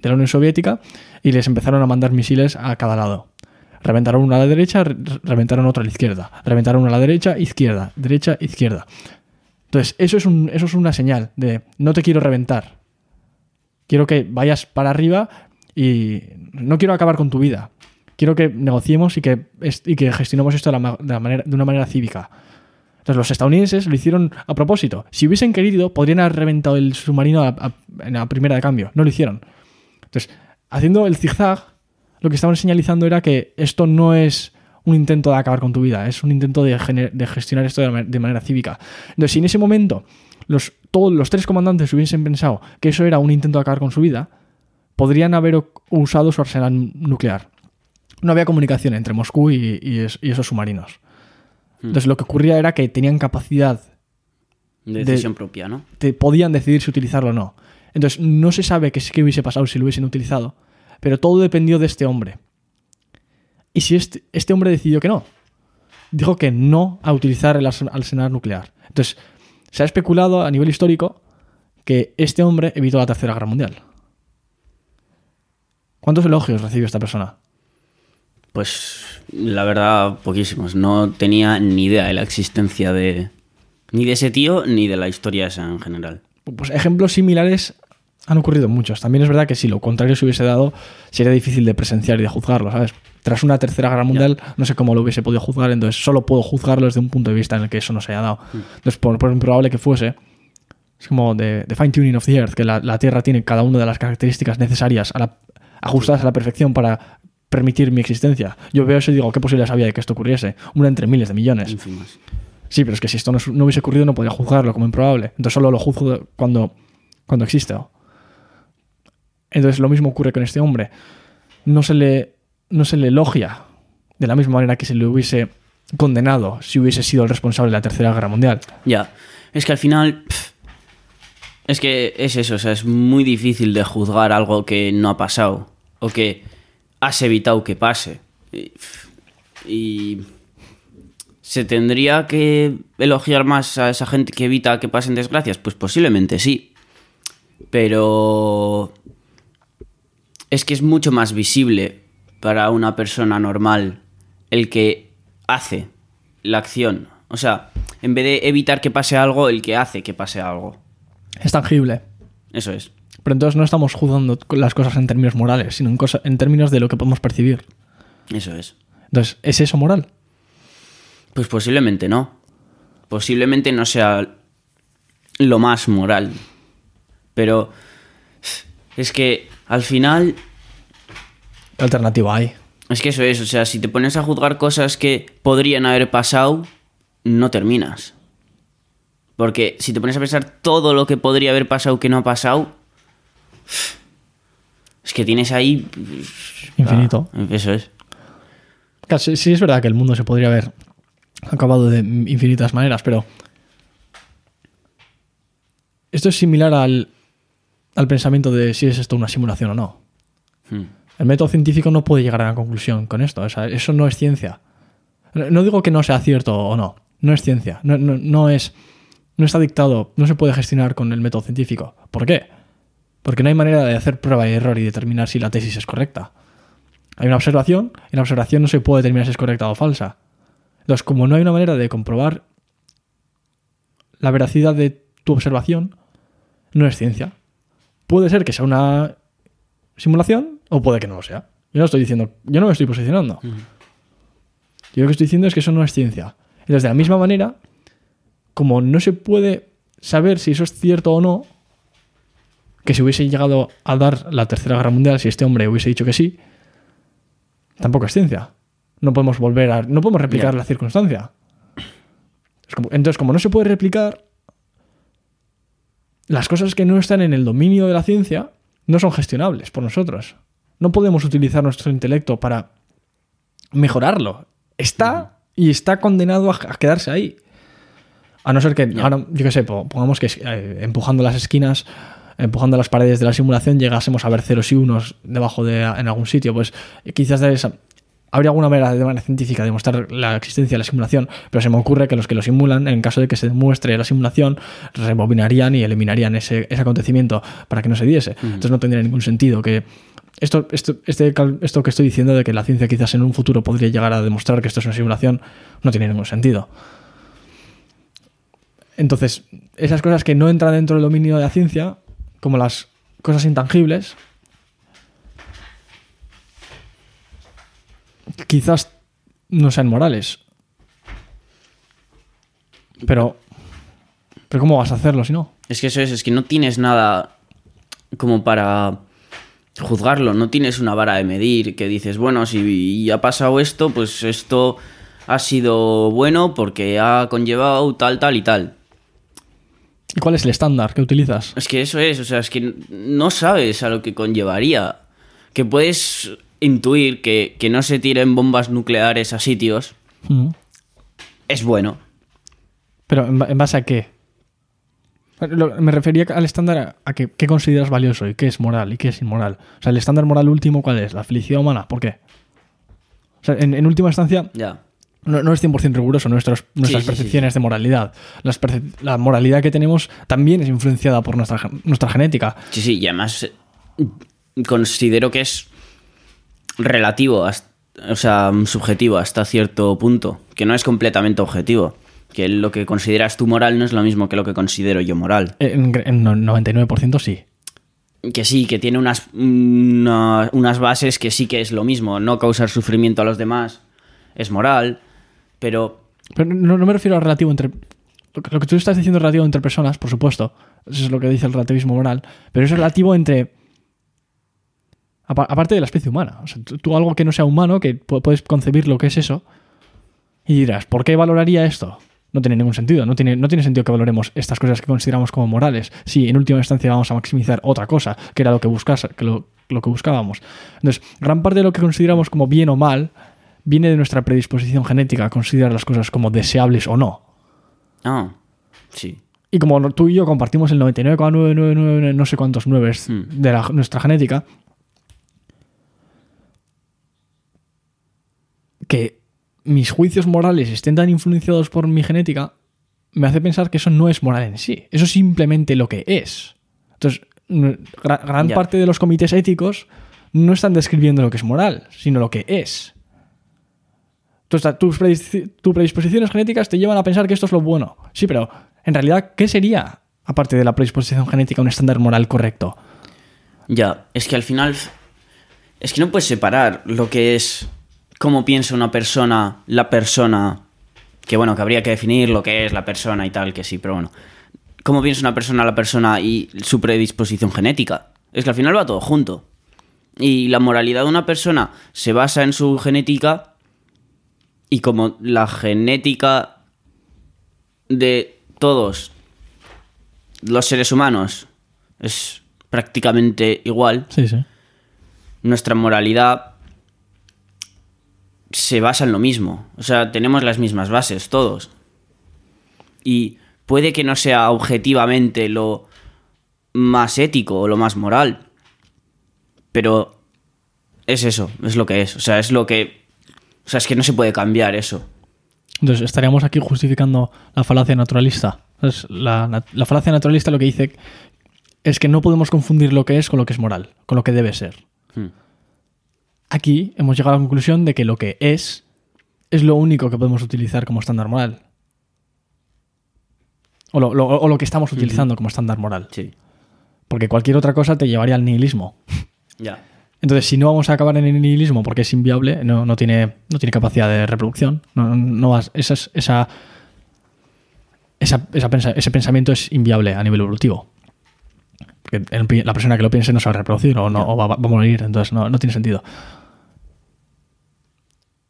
de la Unión Soviética y les empezaron a mandar misiles a cada lado. Reventaron uno a la derecha, re- reventaron otro a la izquierda. Reventaron uno a la derecha, izquierda, derecha, izquierda. Entonces, eso es, un- eso es una señal de no te quiero reventar. Quiero que vayas para arriba y no quiero acabar con tu vida. Quiero que negociemos y que, gestionemos esto de la manera, de una manera cívica. Entonces los estadounidenses lo hicieron a propósito. Si hubiesen querido, podrían haber reventado el submarino a- en la primera de cambio. No lo hicieron. Entonces, haciendo el zigzag, lo que estaban señalizando era que esto no es un intento de acabar con tu vida, es un intento de, gestionar esto de, manera cívica. Entonces, si en ese momento los, todos los tres comandantes hubiesen pensado que eso era un intento de acabar con su vida, podrían haber usado su arsenal nuclear. No había comunicación entre Moscú y esos submarinos. Entonces, lo que ocurría era que tenían capacidad De decisión propia, ¿no? te podían decidir si utilizarlo o no. Entonces, no se sabe qué, qué hubiese pasado si lo hubiesen utilizado, pero todo dependió de este hombre. Y si este, este hombre decidió que no, dijo que no a utilizar el arsen- arsenal nuclear. Entonces, se ha especulado a nivel histórico que este hombre evitó la Tercera Guerra Mundial. ¿Cuántos elogios recibió esta persona? Pues la verdad, poquísimos. No tenía ni idea de la existencia de. Ni de ese tío, ni de la historia esa en general. Pues ejemplos similares han ocurrido muchos. También es verdad que si lo contrario se hubiese dado, sería difícil de presenciar y de juzgarlo, ¿sabes? Tras una tercera guerra mundial, no sé cómo lo hubiese podido juzgar, entonces solo puedo juzgarlo desde un punto de vista en el que eso no se haya dado. Entonces, por, por improbable que fuese, es como de, de fine tuning of the earth, que la, la Tierra tiene cada una de las características necesarias, a la- ajustadas a la perfección para permitir mi existencia. Yo veo eso y digo, ¿qué posibilidades había de que esto ocurriese? Una entre miles de millones. Sí, pero es que si esto no, no hubiese ocurrido no podría juzgarlo como improbable. Entonces solo lo juzgo cuando, cuando existe. Entonces lo mismo ocurre con este hombre. No se le, no se le elogia de la misma manera que se le hubiese condenado si hubiese sido el responsable de la Tercera Guerra Mundial. Ya. Es que al final. es que es eso, o sea, es muy difícil de juzgar algo que no ha pasado. O que has evitado que pase. Y, ¿Se tendría que elogiar más a esa gente que evita que pasen desgracias? Pues posiblemente sí. Pero es que es mucho más visible para una persona normal el que hace la acción. O sea, en vez de evitar que pase algo, el que hace que pase algo. Es tangible. Eso es. Pero entonces no estamos juzgando las cosas en términos morales, sino en, cosa- en términos de lo que podemos percibir. Eso es. Entonces, ¿es eso moral? Pues posiblemente no. Posiblemente no sea lo más moral. Pero es que al final ¿Qué alternativa hay? Es que eso es, o sea, si te pones a juzgar cosas que podrían haber pasado, no terminas. Porque si te pones a pensar todo lo que podría haber pasado que no ha pasado, es que tienes ahí... Infinito. Ah, eso es. Claro, sí, sí es verdad que el mundo se podría haber acabado de infinitas maneras, pero esto es similar al, al pensamiento de si es esto una simulación o no. Hmm. El método científico no puede llegar a la conclusión con esto. O sea, eso no es ciencia. No no digo que no sea cierto o no. No es ciencia. No, no- no es. No está dictado. No se puede gestionar con el método científico. ¿Por qué? Porque no hay manera de hacer prueba y error y determinar si la tesis es correcta. Hay una observación y la observación no se puede determinar si es correcta o falsa. Entonces, como no hay una manera de comprobar la veracidad de tu observación, no es ciencia. Puede ser que sea una simulación o puede que no lo sea. Yo no estoy diciendo, yo no me estoy posicionando. Yo lo que estoy diciendo es que eso no es ciencia. Entonces, de la misma manera, como no se puede saber si eso es cierto o no, que si hubiese llegado a dar la tercera guerra mundial, si este hombre hubiese dicho que sí, tampoco es ciencia. No podemos volver a. No podemos replicar la circunstancia. Como- entonces, como no se puede replicar, las cosas que no están en el dominio de la ciencia no son gestionables por nosotros. No podemos utilizar nuestro intelecto para mejorarlo. Está y está condenado a, a quedarse ahí. A no ser que, ahora, yo qué sé, po- pongamos que eh, empujando las esquinas, empujando las paredes de la simulación, llegásemos a ver ceros y unos debajo de en algún sitio. Pues quizás de esa- habría alguna manera de manera científica de demostrar la existencia de la simulación, pero se me ocurre que los que lo simulan, en caso de que se demuestre la simulación, rebobinarían y eliminarían ese, ese acontecimiento para que no se diese. Entonces no tendría ningún sentido que esto, esto, este, esto que estoy diciendo de que la ciencia quizás en un futuro podría llegar a demostrar que esto es una simulación, no tiene ningún sentido. Entonces, esas cosas que no entran dentro del dominio de la ciencia, como las cosas intangibles, quizás no sean morales. Pero, pero ¿cómo vas a hacerlo si no? Es que eso es, es que no tienes nada como para juzgarlo, no tienes una vara de medir que dices, bueno, si ha pasado esto, pues esto ha sido bueno porque ha conllevado tal, tal y tal. ¿Y cuál es el estándar que utilizas? Es que eso es, o sea, es que no sabes a lo que conllevaría. Que puedes intuir que, que no se tiren bombas nucleares a sitios Mm. es bueno. Pero ¿en, ba- en base a qué? Me refería al estándar a, a que, qué consideras valioso y qué es moral y qué es inmoral. O sea, el estándar moral último, ¿cuál es? La felicidad humana. ¿Por qué? O sea, en, en última instancia, Ya. No, no es 100% riguroso nuestras sí, sí, percepciones de moralidad. Las perce- la moralidad que tenemos también es influenciada por nuestra, nuestra genética. Sí, sí, y además eh, considero que es relativo, hasta- o sea, subjetivo hasta cierto punto, que no es completamente objetivo. Que lo que consideras tú moral no es lo mismo que lo que considero yo moral. En, en no- 99% sí. Que sí, que tiene unas, una- unas bases que sí que es lo mismo. No causar sufrimiento a los demás es moral, pero Pero no, me refiero a relativo entre. Lo que, tú estás diciendo es relativo entre personas, por supuesto. Eso es lo que dice el relativismo moral. Pero es relativo entre. apa- Aparte de la especie humana. Tú, algo que no sea humano, que pu- puedes concebir lo que es eso. Y dirás, ¿por qué valoraría esto? No tiene ningún sentido. No tiene, no tiene sentido que valoremos estas cosas que consideramos como morales. Si en última instancia vamos a maximizar otra cosa, que era lo que, buscas, que lo, lo que buscábamos. Entonces, gran parte de lo que consideramos como bien o mal viene de nuestra predisposición genética a considerar las cosas como deseables o no. Ah, sí. Y como tú y yo compartimos el 99,999 no sé cuántos nueves Hmm. de la- nuestra genética, que mis juicios morales estén tan influenciados por mi genética, me hace pensar que eso no es moral en sí. Eso es simplemente lo que es. Entonces, gran parte de los comités éticos no están describiendo lo que es moral, sino lo que es. Tus predisposiciones genéticas te llevan a pensar que esto es lo bueno. Sí, pero en realidad, ¿qué sería, aparte de la predisposición genética, un estándar moral correcto? Ya, es que al final. Es que no puedes separar lo que es cómo piensa una persona, la persona, que bueno, que habría que definir lo que es la persona y tal, que sí, pero bueno. ¿Cómo piensa una persona la persona y su predisposición genética? Es que al final va todo junto. Y la moralidad de una persona se basa en su genética y como la genética de todos los seres humanos es prácticamente igual, Sí, sí. nuestra moralidad se basa en lo mismo. O sea, tenemos las mismas bases, todos. Y puede que no sea objetivamente lo más ético o lo más moral. Pero es eso, es lo que es. O sea, es lo que... O sea, es que no se puede cambiar eso. Entonces, estaríamos aquí justificando la falacia naturalista. Entonces, la, la- la falacia naturalista lo que dice es que no podemos confundir lo que es con lo que es moral, con lo que debe ser. Hmm. Aquí hemos llegado a la conclusión de que lo que es es lo único que podemos utilizar como estándar moral. O lo, lo- o lo que estamos utilizando como estándar moral. Sí. Porque cualquier otra cosa te llevaría al nihilismo. Ya. Entonces, si no vamos a acabar en el nihilismo porque es inviable, no, no tiene, no tiene capacidad de reproducción, no, no vas- esa, es- esa, esa- esa pensa- ese pensamiento es inviable a nivel evolutivo. Porque el la persona que lo piense no se va a reproducir o, no, o va, va a morir, entonces no, no tiene sentido.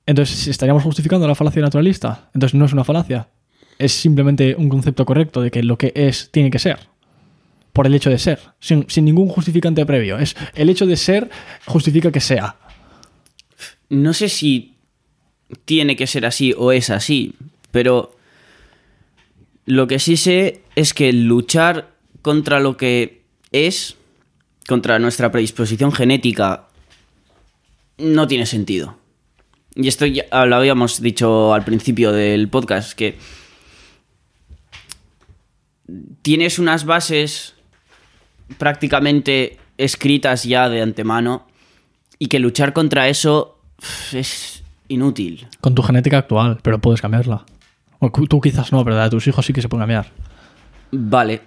Entonces, estaríamos justificando la falacia naturalista, entonces no es una falacia, es simplemente un concepto correcto de que lo que es tiene que ser por el hecho de ser, sin, ningún justificante previo. Es el hecho de ser justifica que sea. No sé si tiene que ser así o es así, pero lo que sí sé es que luchar contra lo que es, contra nuestra predisposición genética, no tiene sentido. Y esto ya lo habíamos dicho al principio del podcast, que tienes unas bases prácticamente escritas ya de antemano y que luchar contra eso es inútil. Con tu genética actual, pero puedes cambiarla. O tú quizás no, pero la de tus hijos sí que se pueden cambiar. Vale,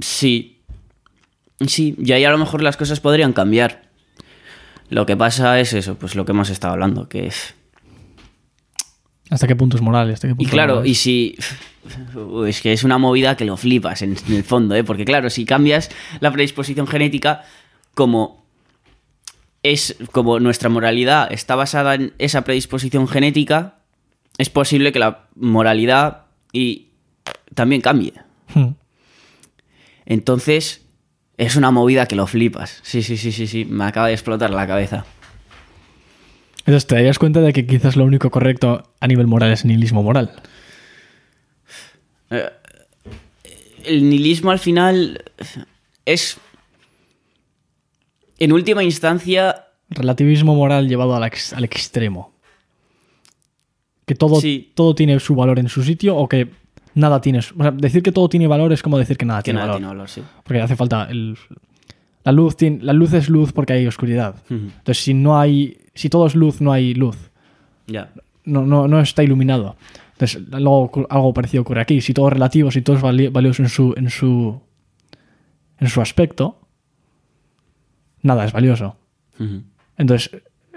sí. Sí, y ahí a lo mejor las cosas podrían cambiar. Lo que pasa es eso, pues lo que hemos estado hablando, que es... ¿Hasta qué punto es moral? ¿Hasta qué Y punto claro, no es? y si... Es que es una movida que lo flipas en, en el fondo, ¿eh? Porque claro, si cambias la predisposición genética, como es como nuestra moralidad está basada en esa predisposición genética, es posible que la moralidad y también cambie. Hmm. Entonces, es una movida que lo flipas. Sí, sí, sí, sí, sí. Me acaba de explotar la cabeza. Entonces te darías cuenta de que quizás lo único correcto a nivel moral es nihilismo moral. El nihilismo al final es. En última instancia. Relativismo moral llevado al, ex- al extremo. Que todo, Sí. todo tiene su valor en su sitio o que nada tiene. o sea, decir que todo tiene valor es como decir que nada Que tiene nada valor. tiene valor, sí. Porque hace falta el, la luz tiene, la luz es luz porque hay oscuridad. Entonces si no hay si todo es luz no hay luz. Ya. No, no, no está iluminado. Entonces luego ocu- algo parecido ocurre aquí. Si todo es relativo, si todo es vali- valioso en su en su en su aspecto, nada es valioso. Entonces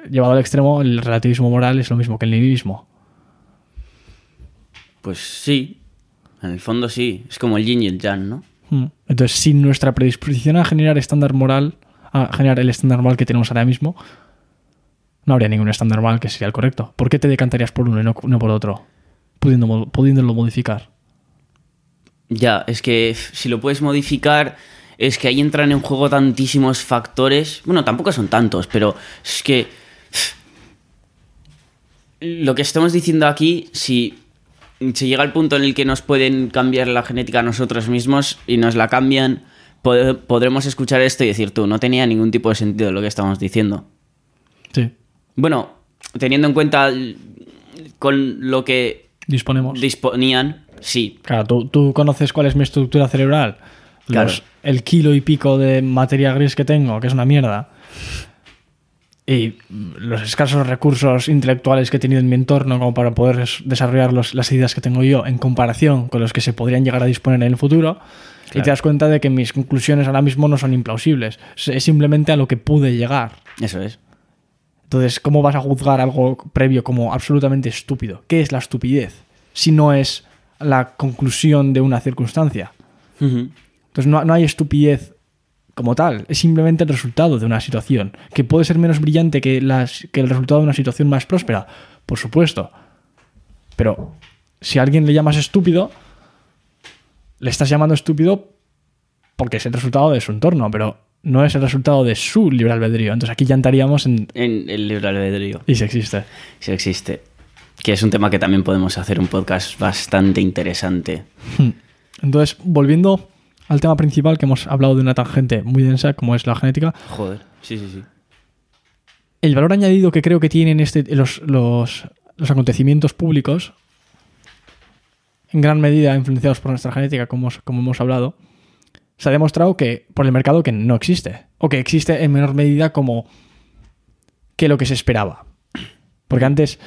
llevado al extremo el relativismo moral es lo mismo que el nihilismo. Pues sí. En el fondo sí. Es como el yin y el yang, ¿no? Mm. Entonces, sin nuestra predisposición a generar estándar moral, a generar el estándar moral que tenemos ahora mismo, no habría ningún estándar moral que sería el correcto. ¿Por qué te decantarías por uno y no, no por otro? Pudiendo, pudiéndolo modificar. Ya, es que si lo puedes modificar, es que ahí entran en juego tantísimos factores. Bueno, tampoco son tantos, pero es que. Lo que estamos diciendo aquí, si se llega al punto en el que nos pueden cambiar la genética a nosotros mismos y nos la cambian, pod- podremos escuchar esto y decir tú, no tenía ningún tipo de sentido lo que estamos diciendo. Sí, Bueno, teniendo en cuenta con lo que disponemos. disponían, sí, Claro, ¿tú, tú conoces cuál es mi estructura cerebral. Claro. El kilo y pico de materia gris que tengo, que es una mierda. Y los escasos recursos intelectuales que he tenido en mi entorno como para poder es- desarrollar los- las ideas que tengo yo en comparación con los que se podrían llegar a disponer en el futuro. Y te das cuenta de que mis conclusiones ahora mismo no son implausibles. Es- Es simplemente a lo que pude llegar. eso es. Entonces, ¿cómo vas a juzgar algo previo como absolutamente estúpido? ¿Qué es la estupidez? si no es la conclusión de una circunstancia. Entonces no, no hay estupidez como tal, es simplemente el resultado de una situación, que puede ser menos brillante que, las, que el resultado de una situación más próspera, por supuesto. Pero si a alguien le llamas estúpido, le estás llamando estúpido porque es el resultado de su entorno, pero no es el resultado de su libre albedrío. Entonces aquí ya entraríamos en... En el libre albedrío. Y si existe. Si existe. Que es un tema que también podemos hacer un podcast bastante interesante. Entonces, volviendo al tema principal, que hemos hablado de una tangente muy densa, como es la genética, Joder. Sí, sí, sí. el valor añadido que creo que tienen este, los, los, los acontecimientos públicos, en gran medida influenciados por nuestra genética, como, como hemos hablado, se ha demostrado que por el mercado que no existe, o que existe en menor medida como que lo que se esperaba. Porque antes,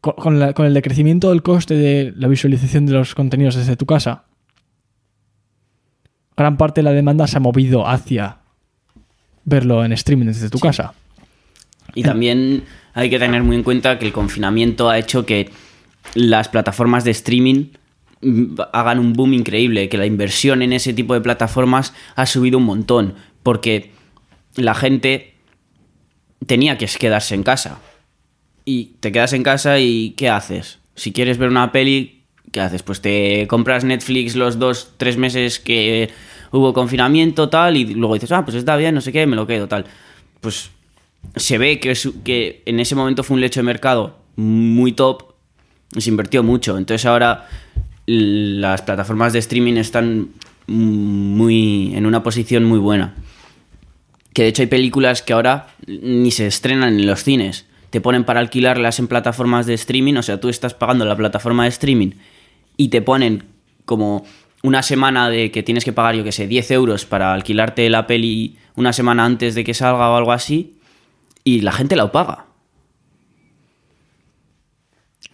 co- con, la- con el decrecimiento del coste de la visualización de los contenidos desde tu casa, gran parte de la demanda se ha movido hacia verlo en streaming desde tu casa. Y también hay que tener muy en cuenta que el confinamiento ha hecho que las plataformas de streaming hagan un boom increíble, que la inversión en ese tipo de plataformas ha subido un montón, porque la gente tenía que quedarse en casa. Y te quedas en casa y ¿qué haces? Si quieres ver una peli, ¿qué haces? Pues te compras Netflix los dos, tres meses que hubo confinamiento, tal, y luego dices, ah, pues está bien, no sé qué, me lo quedo, tal. Pues se ve que, que en ese momento fue un lecho de mercado muy top y se invirtió mucho. Entonces ahora las plataformas de streaming están muy en una posición muy buena. Que de hecho hay películas que ahora ni se estrenan en los cines. Te ponen para alquilarlas en plataformas de streaming. O sea, tú estás pagando la plataforma de streaming y te ponen como una semana de que tienes que pagar, yo que sé, 10 euros para alquilarte la peli una semana antes de que salga o algo así. Y la gente la paga.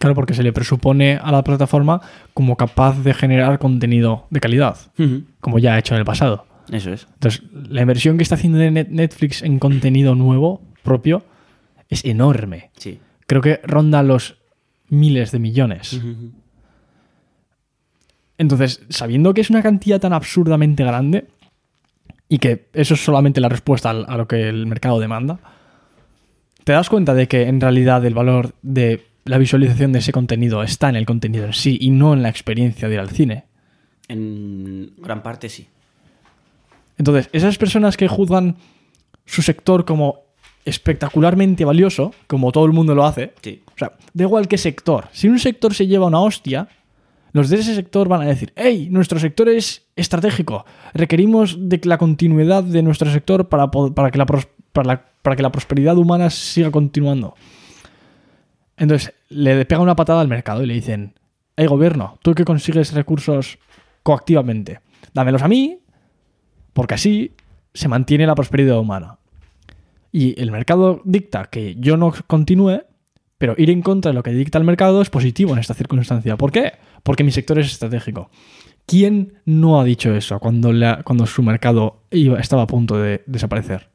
Claro, porque se le presupone a la plataforma como capaz de generar contenido de calidad, como ya ha hecho en el pasado. Eso es. Entonces, la inversión que está haciendo Netflix en contenido nuevo, propio, es enorme. Sí. Creo que ronda los miles de millones. Entonces, sabiendo que es una cantidad tan absurdamente grande y que eso es solamente la respuesta a lo que el mercado demanda, te das cuenta de que en realidad el valor de la visualización de ese contenido está en el contenido en sí y no en la experiencia de ir al cine. En gran parte sí. Entonces, esas personas que juzgan su sector como espectacularmente valioso, como todo el mundo lo hace, Sí. o sea, da igual qué sector. Si un sector se lleva una hostia, los de ese sector van a decir, hey, nuestro sector es estratégico, requerimos de la continuidad de nuestro sector para, para, que, la pros- para, la, para que la prosperidad humana siga continuando. Entonces, le pega una patada al mercado y le dicen, hey, gobierno, tú que consigues recursos coactivamente, dámelos a mí, porque así se mantiene la prosperidad humana. Y el mercado dicta que yo no continúe, pero ir en contra de lo que dicta el mercado es positivo en esta circunstancia. ¿Por qué? Porque mi sector es estratégico. ¿Quién no ha dicho eso cuando, cuando su mercado iba- estaba a punto de desaparecer?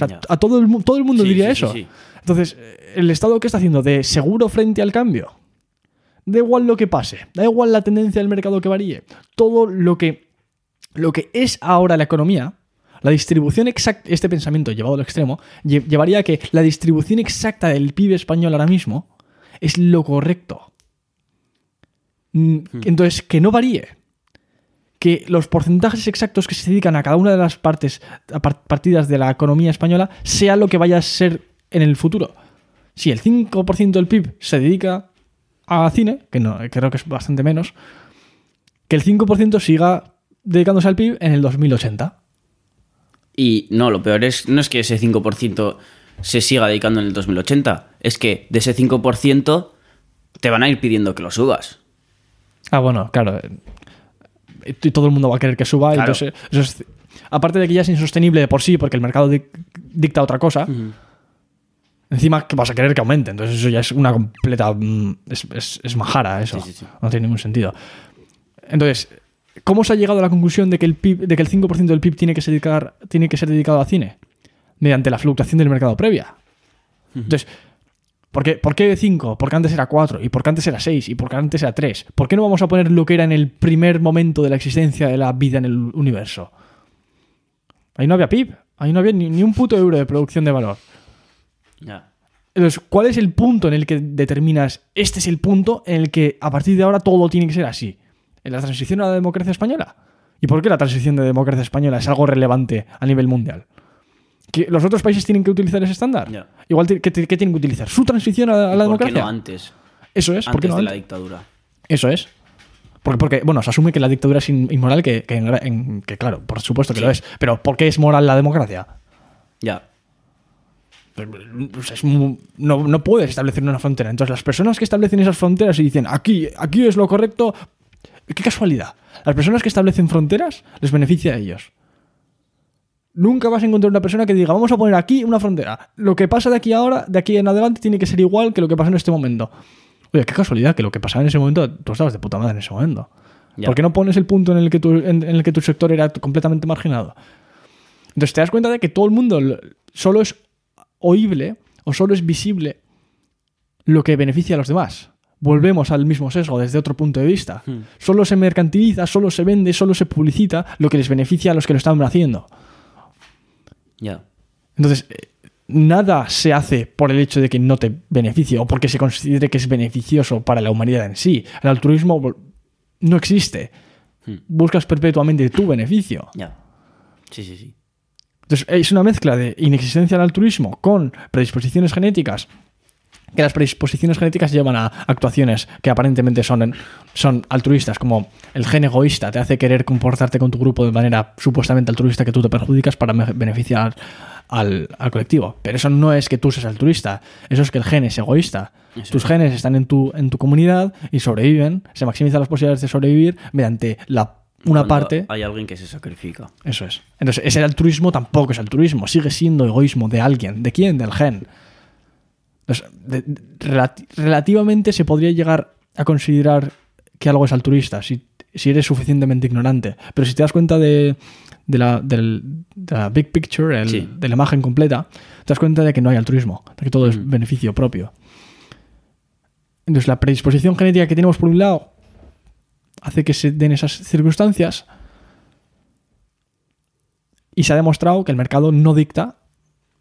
O sea, a todo el, todo el mundo Sí, diría sí, eso. sí. Entonces, eh, ¿el Estado qué está haciendo? ¿De seguro frente al cambio? Da igual lo que pase, da igual la tendencia del mercado que varíe. Todo lo que, lo que es ahora la economía, la distribución exacta, este pensamiento llevado al extremo, lle- llevaría a que la distribución exacta del PIB español ahora mismo es lo correcto. Mm, Entonces, que no varíe. Que los porcentajes exactos que se dedican a cada una de las partes, partidas de la economía española, sea lo que vaya a ser en el futuro. Si el 5% del PIB se dedica a cine, que no, creo que es bastante menos, que el 5% siga dedicándose al PIB en el 2080. Y no, lo peor es, no es que ese 5% se siga dedicando en el 2080, es que de ese 5% te van a ir pidiendo que lo subas. Ah, bueno, claro. Y todo el mundo va a querer que suba. Claro. entonces, eso es- aparte de que ya es insostenible de por sí, porque el mercado dic- dicta otra cosa, encima que vas a querer que aumente. Entonces eso ya es una completa... mm, Es, es- es majara eso. Sí, sí, sí. No tiene ningún sentido. Entonces, ¿cómo se ha llegado a la conclusión de que el, PIB, de que el 5% del PIB tiene que, ser dedicar, tiene que ser dedicado a cine? Mediante la fluctuación del mercado previa. Entonces, ¿Por qué, ¿Por qué 5? Porque antes era 4, y porque antes era 6, y porque antes era 3. ¿Por qué no vamos a poner lo que era en el primer momento de la existencia de la vida en el universo? Ahí no había PIB, ahí no había ni, ni un puto euro de producción de valor. Entonces, ¿cuál es el punto en el que determinas, este es el punto en el que a partir de ahora todo tiene que ser así? ¿En la transición a la democracia española? ¿Y por qué la transición de democracia española es algo relevante a nivel mundial? ¿Que ¿Los otros países tienen que utilizar ese estándar? Igual, ¿qué, qué tienen que utilizar? ¿Su transición a, la ¿Por qué democracia? no antes? Eso es, ¿por qué Antes no de la dictadura. Eso es. Porque, porque, bueno, se asume que la dictadura es in- inmoral, que, que, en que claro, por supuesto que Sí. lo es. Pero ¿por qué es moral la democracia? Ya. Pues es no, no puedes establecer una frontera. Entonces, las personas que establecen esas fronteras y dicen, aquí, aquí es lo correcto, qué casualidad. Las personas que establecen fronteras les beneficia a ellos. Nunca vas a encontrar una persona que diga, vamos a poner aquí una frontera. Lo que pasa de aquí ahora, de aquí en adelante, tiene que ser igual que lo que pasa en este momento. Oye, qué casualidad que lo que pasaba en ese momento, tú estabas de puta madre en ese momento. Ya. ¿Por qué no pones el punto en el que tu, en, en el que tu sector era completamente marginado? Entonces te das cuenta de que todo el mundo lo- solo es oíble o solo es visible lo que beneficia a los demás. Volvemos al mismo sesgo desde otro punto de vista. Hmm. Solo se mercantiliza, solo se vende, solo se publicita lo que les beneficia a los que lo están haciendo. Ya. Entonces, eh, nada se hace por el hecho de que no te beneficie o porque se considere que es beneficioso para la humanidad en sí. El altruismo no existe. Hmm. Buscas perpetuamente tu beneficio. Ya. Sí, sí, sí. Entonces, es una mezcla de inexistencia del altruismo con predisposiciones genéticas. Que las predisposiciones genéticas llevan a actuaciones que aparentemente son, son altruistas, como el gen egoísta te hace querer comportarte con tu grupo de manera supuestamente altruista que tú te perjudicas para beneficiar al, al colectivo. Pero eso no es que tú seas altruista, eso es que el gen es egoísta. Eso Tus es. genes están en tu, en tu comunidad y sobreviven, se maximizan las posibilidades de sobrevivir mediante la, una Cuando parte Hay alguien que se sacrifica. eso es. Entonces, ese altruismo tampoco es altruismo, sigue siendo egoísmo de alguien. ¿De quién? Del gen. Entonces, de- de- relati- relativamente se podría llegar a considerar que algo es altruista si, si eres suficientemente ignorante. Pero si te das cuenta de, de la, del- de la big picture, el- Sí. de la imagen completa, te das cuenta de que no hay altruismo, de que todo es Mm. beneficio propio. Entonces, la predisposición genética que tenemos por un lado hace que se den esas circunstancias y se ha demostrado que el mercado no dicta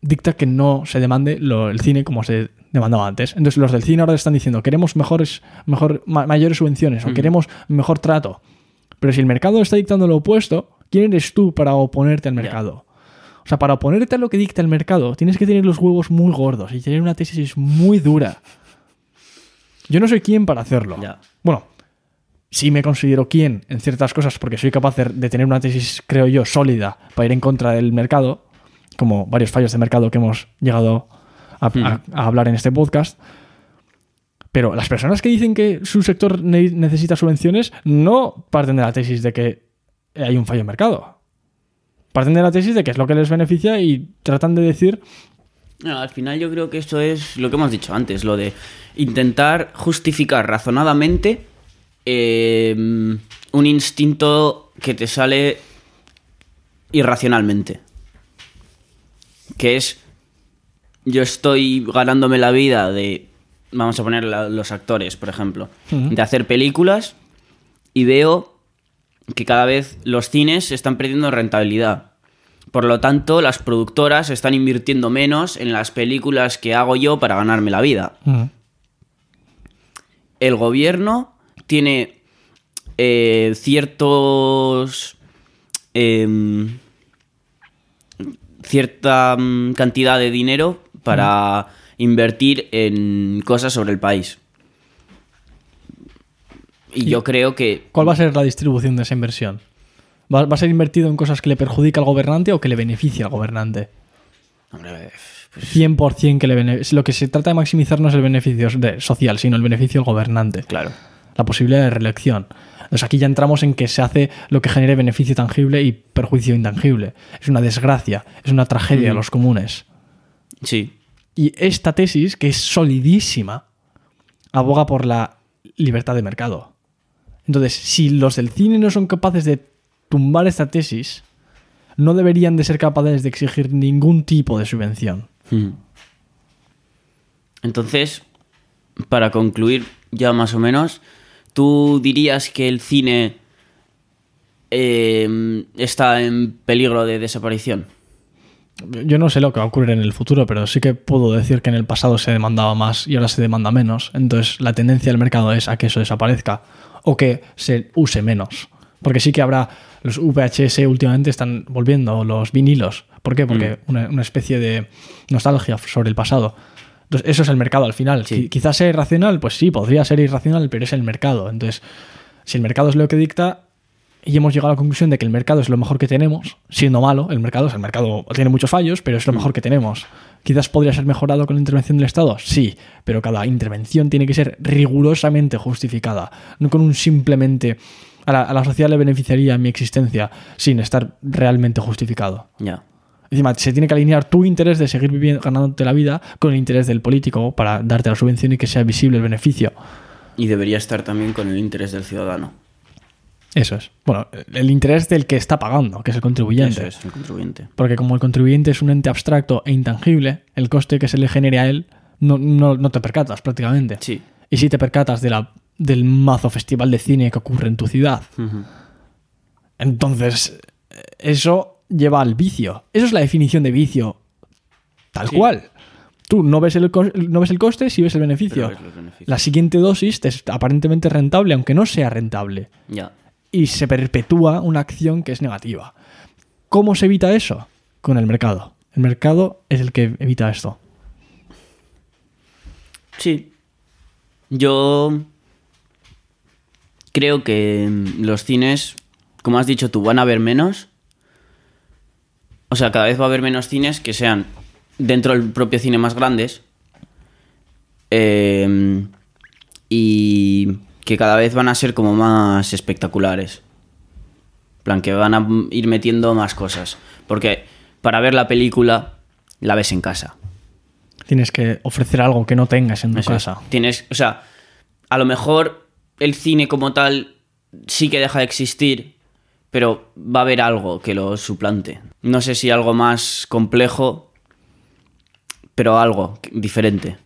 dicta que no se demande lo- el cine como se demandaba antes. Entonces los del cine ahora están diciendo queremos mejores, mejor, ma- mayores subvenciones o Ujú. queremos mejor trato. Pero si el mercado está dictando lo opuesto, ¿quién eres tú para oponerte al mercado? O sea, para oponerte a lo que dicta el mercado, tienes que tener los huevos muy gordos y tener una tesis muy dura. Yo no soy quien para hacerlo. Bueno, sí me considero quien en ciertas cosas porque soy capaz de, de tener una tesis, creo yo, sólida para ir en contra del mercado, como varios fallos de mercado que hemos llegado a, a- a hablar en este podcast. Pero las personas que dicen que su sector ne- necesita subvenciones no parten de la tesis de que hay un fallo en mercado. Parten de la tesis de que es lo que les beneficia y tratan de decir No, al final yo creo que esto es lo que hemos dicho antes, lo de intentar justificar razonadamente eh, un instinto que te sale irracionalmente. Que es, yo estoy ganándome la vida de, vamos a poner la- los actores, por ejemplo, de hacer películas y veo que cada vez los cines están perdiendo rentabilidad. Por lo tanto, las productoras están invirtiendo menos en las películas que hago yo para ganarme la vida. "Mm, El gobierno tiene eh, ciertos... em, cierta mm, cantidad de dinero para invertir en cosas sobre el país. Y yo creo que ¿Cuál va a ser la distribución de esa inversión? ¿Va, va a ser invertido en cosas que le perjudica al gobernante o que le beneficia al gobernante? Hombre, pues, 100% que le beneficia. Lo que se trata de maximizar no es el beneficio social, sino el beneficio del gobernante. claro. La posibilidad de reelección. Entonces aquí ya entramos en que se hace lo que genere beneficio tangible y perjuicio intangible. Es una desgracia, es una tragedia de Ujú. los comunes. Sí. Y esta tesis, que es solidísima, aboga por la libertad de mercado. Entonces, si los del cine no son capaces de tumbar esta tesis, no deberían de ser capaces de exigir ningún tipo de subvención. Mm. Entonces, para concluir ya más o menos, ¿tú dirías que el cine eh, está en peligro de desaparición? Yo no sé lo que va a ocurrir en el futuro, pero sí que puedo decir que en el pasado se demandaba más y ahora se demanda menos. Entonces la tendencia del mercado es a que eso desaparezca o que se use menos. Porque sí que habrá, los VHS últimamente están volviendo, los vinilos. ¿Por qué? Porque una, una especie de nostalgia sobre el pasado. Entonces eso es el mercado al final. Sí. Qui- Quizás sea irracional, pues sí, podría ser irracional, pero es el mercado. Entonces, si el mercado es lo que dicta, y hemos llegado a la conclusión de que el mercado es lo mejor que tenemos, siendo malo, el mercado, o sea, el mercado tiene muchos fallos, pero es lo mejor que tenemos. Quizás podría ser mejorado con la intervención del Estado, sí, pero cada intervención tiene que ser rigurosamente justificada, no con un simplemente a la, a la sociedad le beneficiaría mi existencia sin estar realmente justificado. Ya. Encima, se tiene que alinear tu interés de seguir viviendo, ganándote la vida con el interés del político para darte la subvención y que sea visible el beneficio. Y debería estar también con el interés del ciudadano. Eso es. Bueno, el interés del que está pagando, que es el contribuyente. Eso es, el contribuyente. Porque como el contribuyente es un ente abstracto e intangible, el coste que se le genere a él no, no- no te percatas prácticamente. Sí. Y si te percatas de la, del mazo festival de cine que ocurre en tu ciudad. Entonces, eso lleva al vicio. Eso es la definición de vicio. Tal Sí. cual. Tú no ves, el, no ves el coste, sí ves el beneficio. Ves. La siguiente dosis te es aparentemente rentable, aunque no sea rentable. Ya. Y se perpetúa una acción que es negativa. ¿Cómo se evita eso? Con el mercado. El mercado es el que evita esto. Sí. Yo creo que los cines, como has dicho tú, van a haber menos. O sea, cada vez va a haber menos cines que sean dentro del propio cine más grandes. Eh, y que cada vez van a ser como más espectaculares. En plan, que van a ir metiendo más cosas. Porque para ver la película, la ves en casa. Tienes que ofrecer algo que no tengas en tu Eso es. casa. Tienes, o sea, a lo mejor el cine como tal sí que deja de existir, pero va a haber algo que lo suplante. No sé si algo más complejo, pero algo diferente.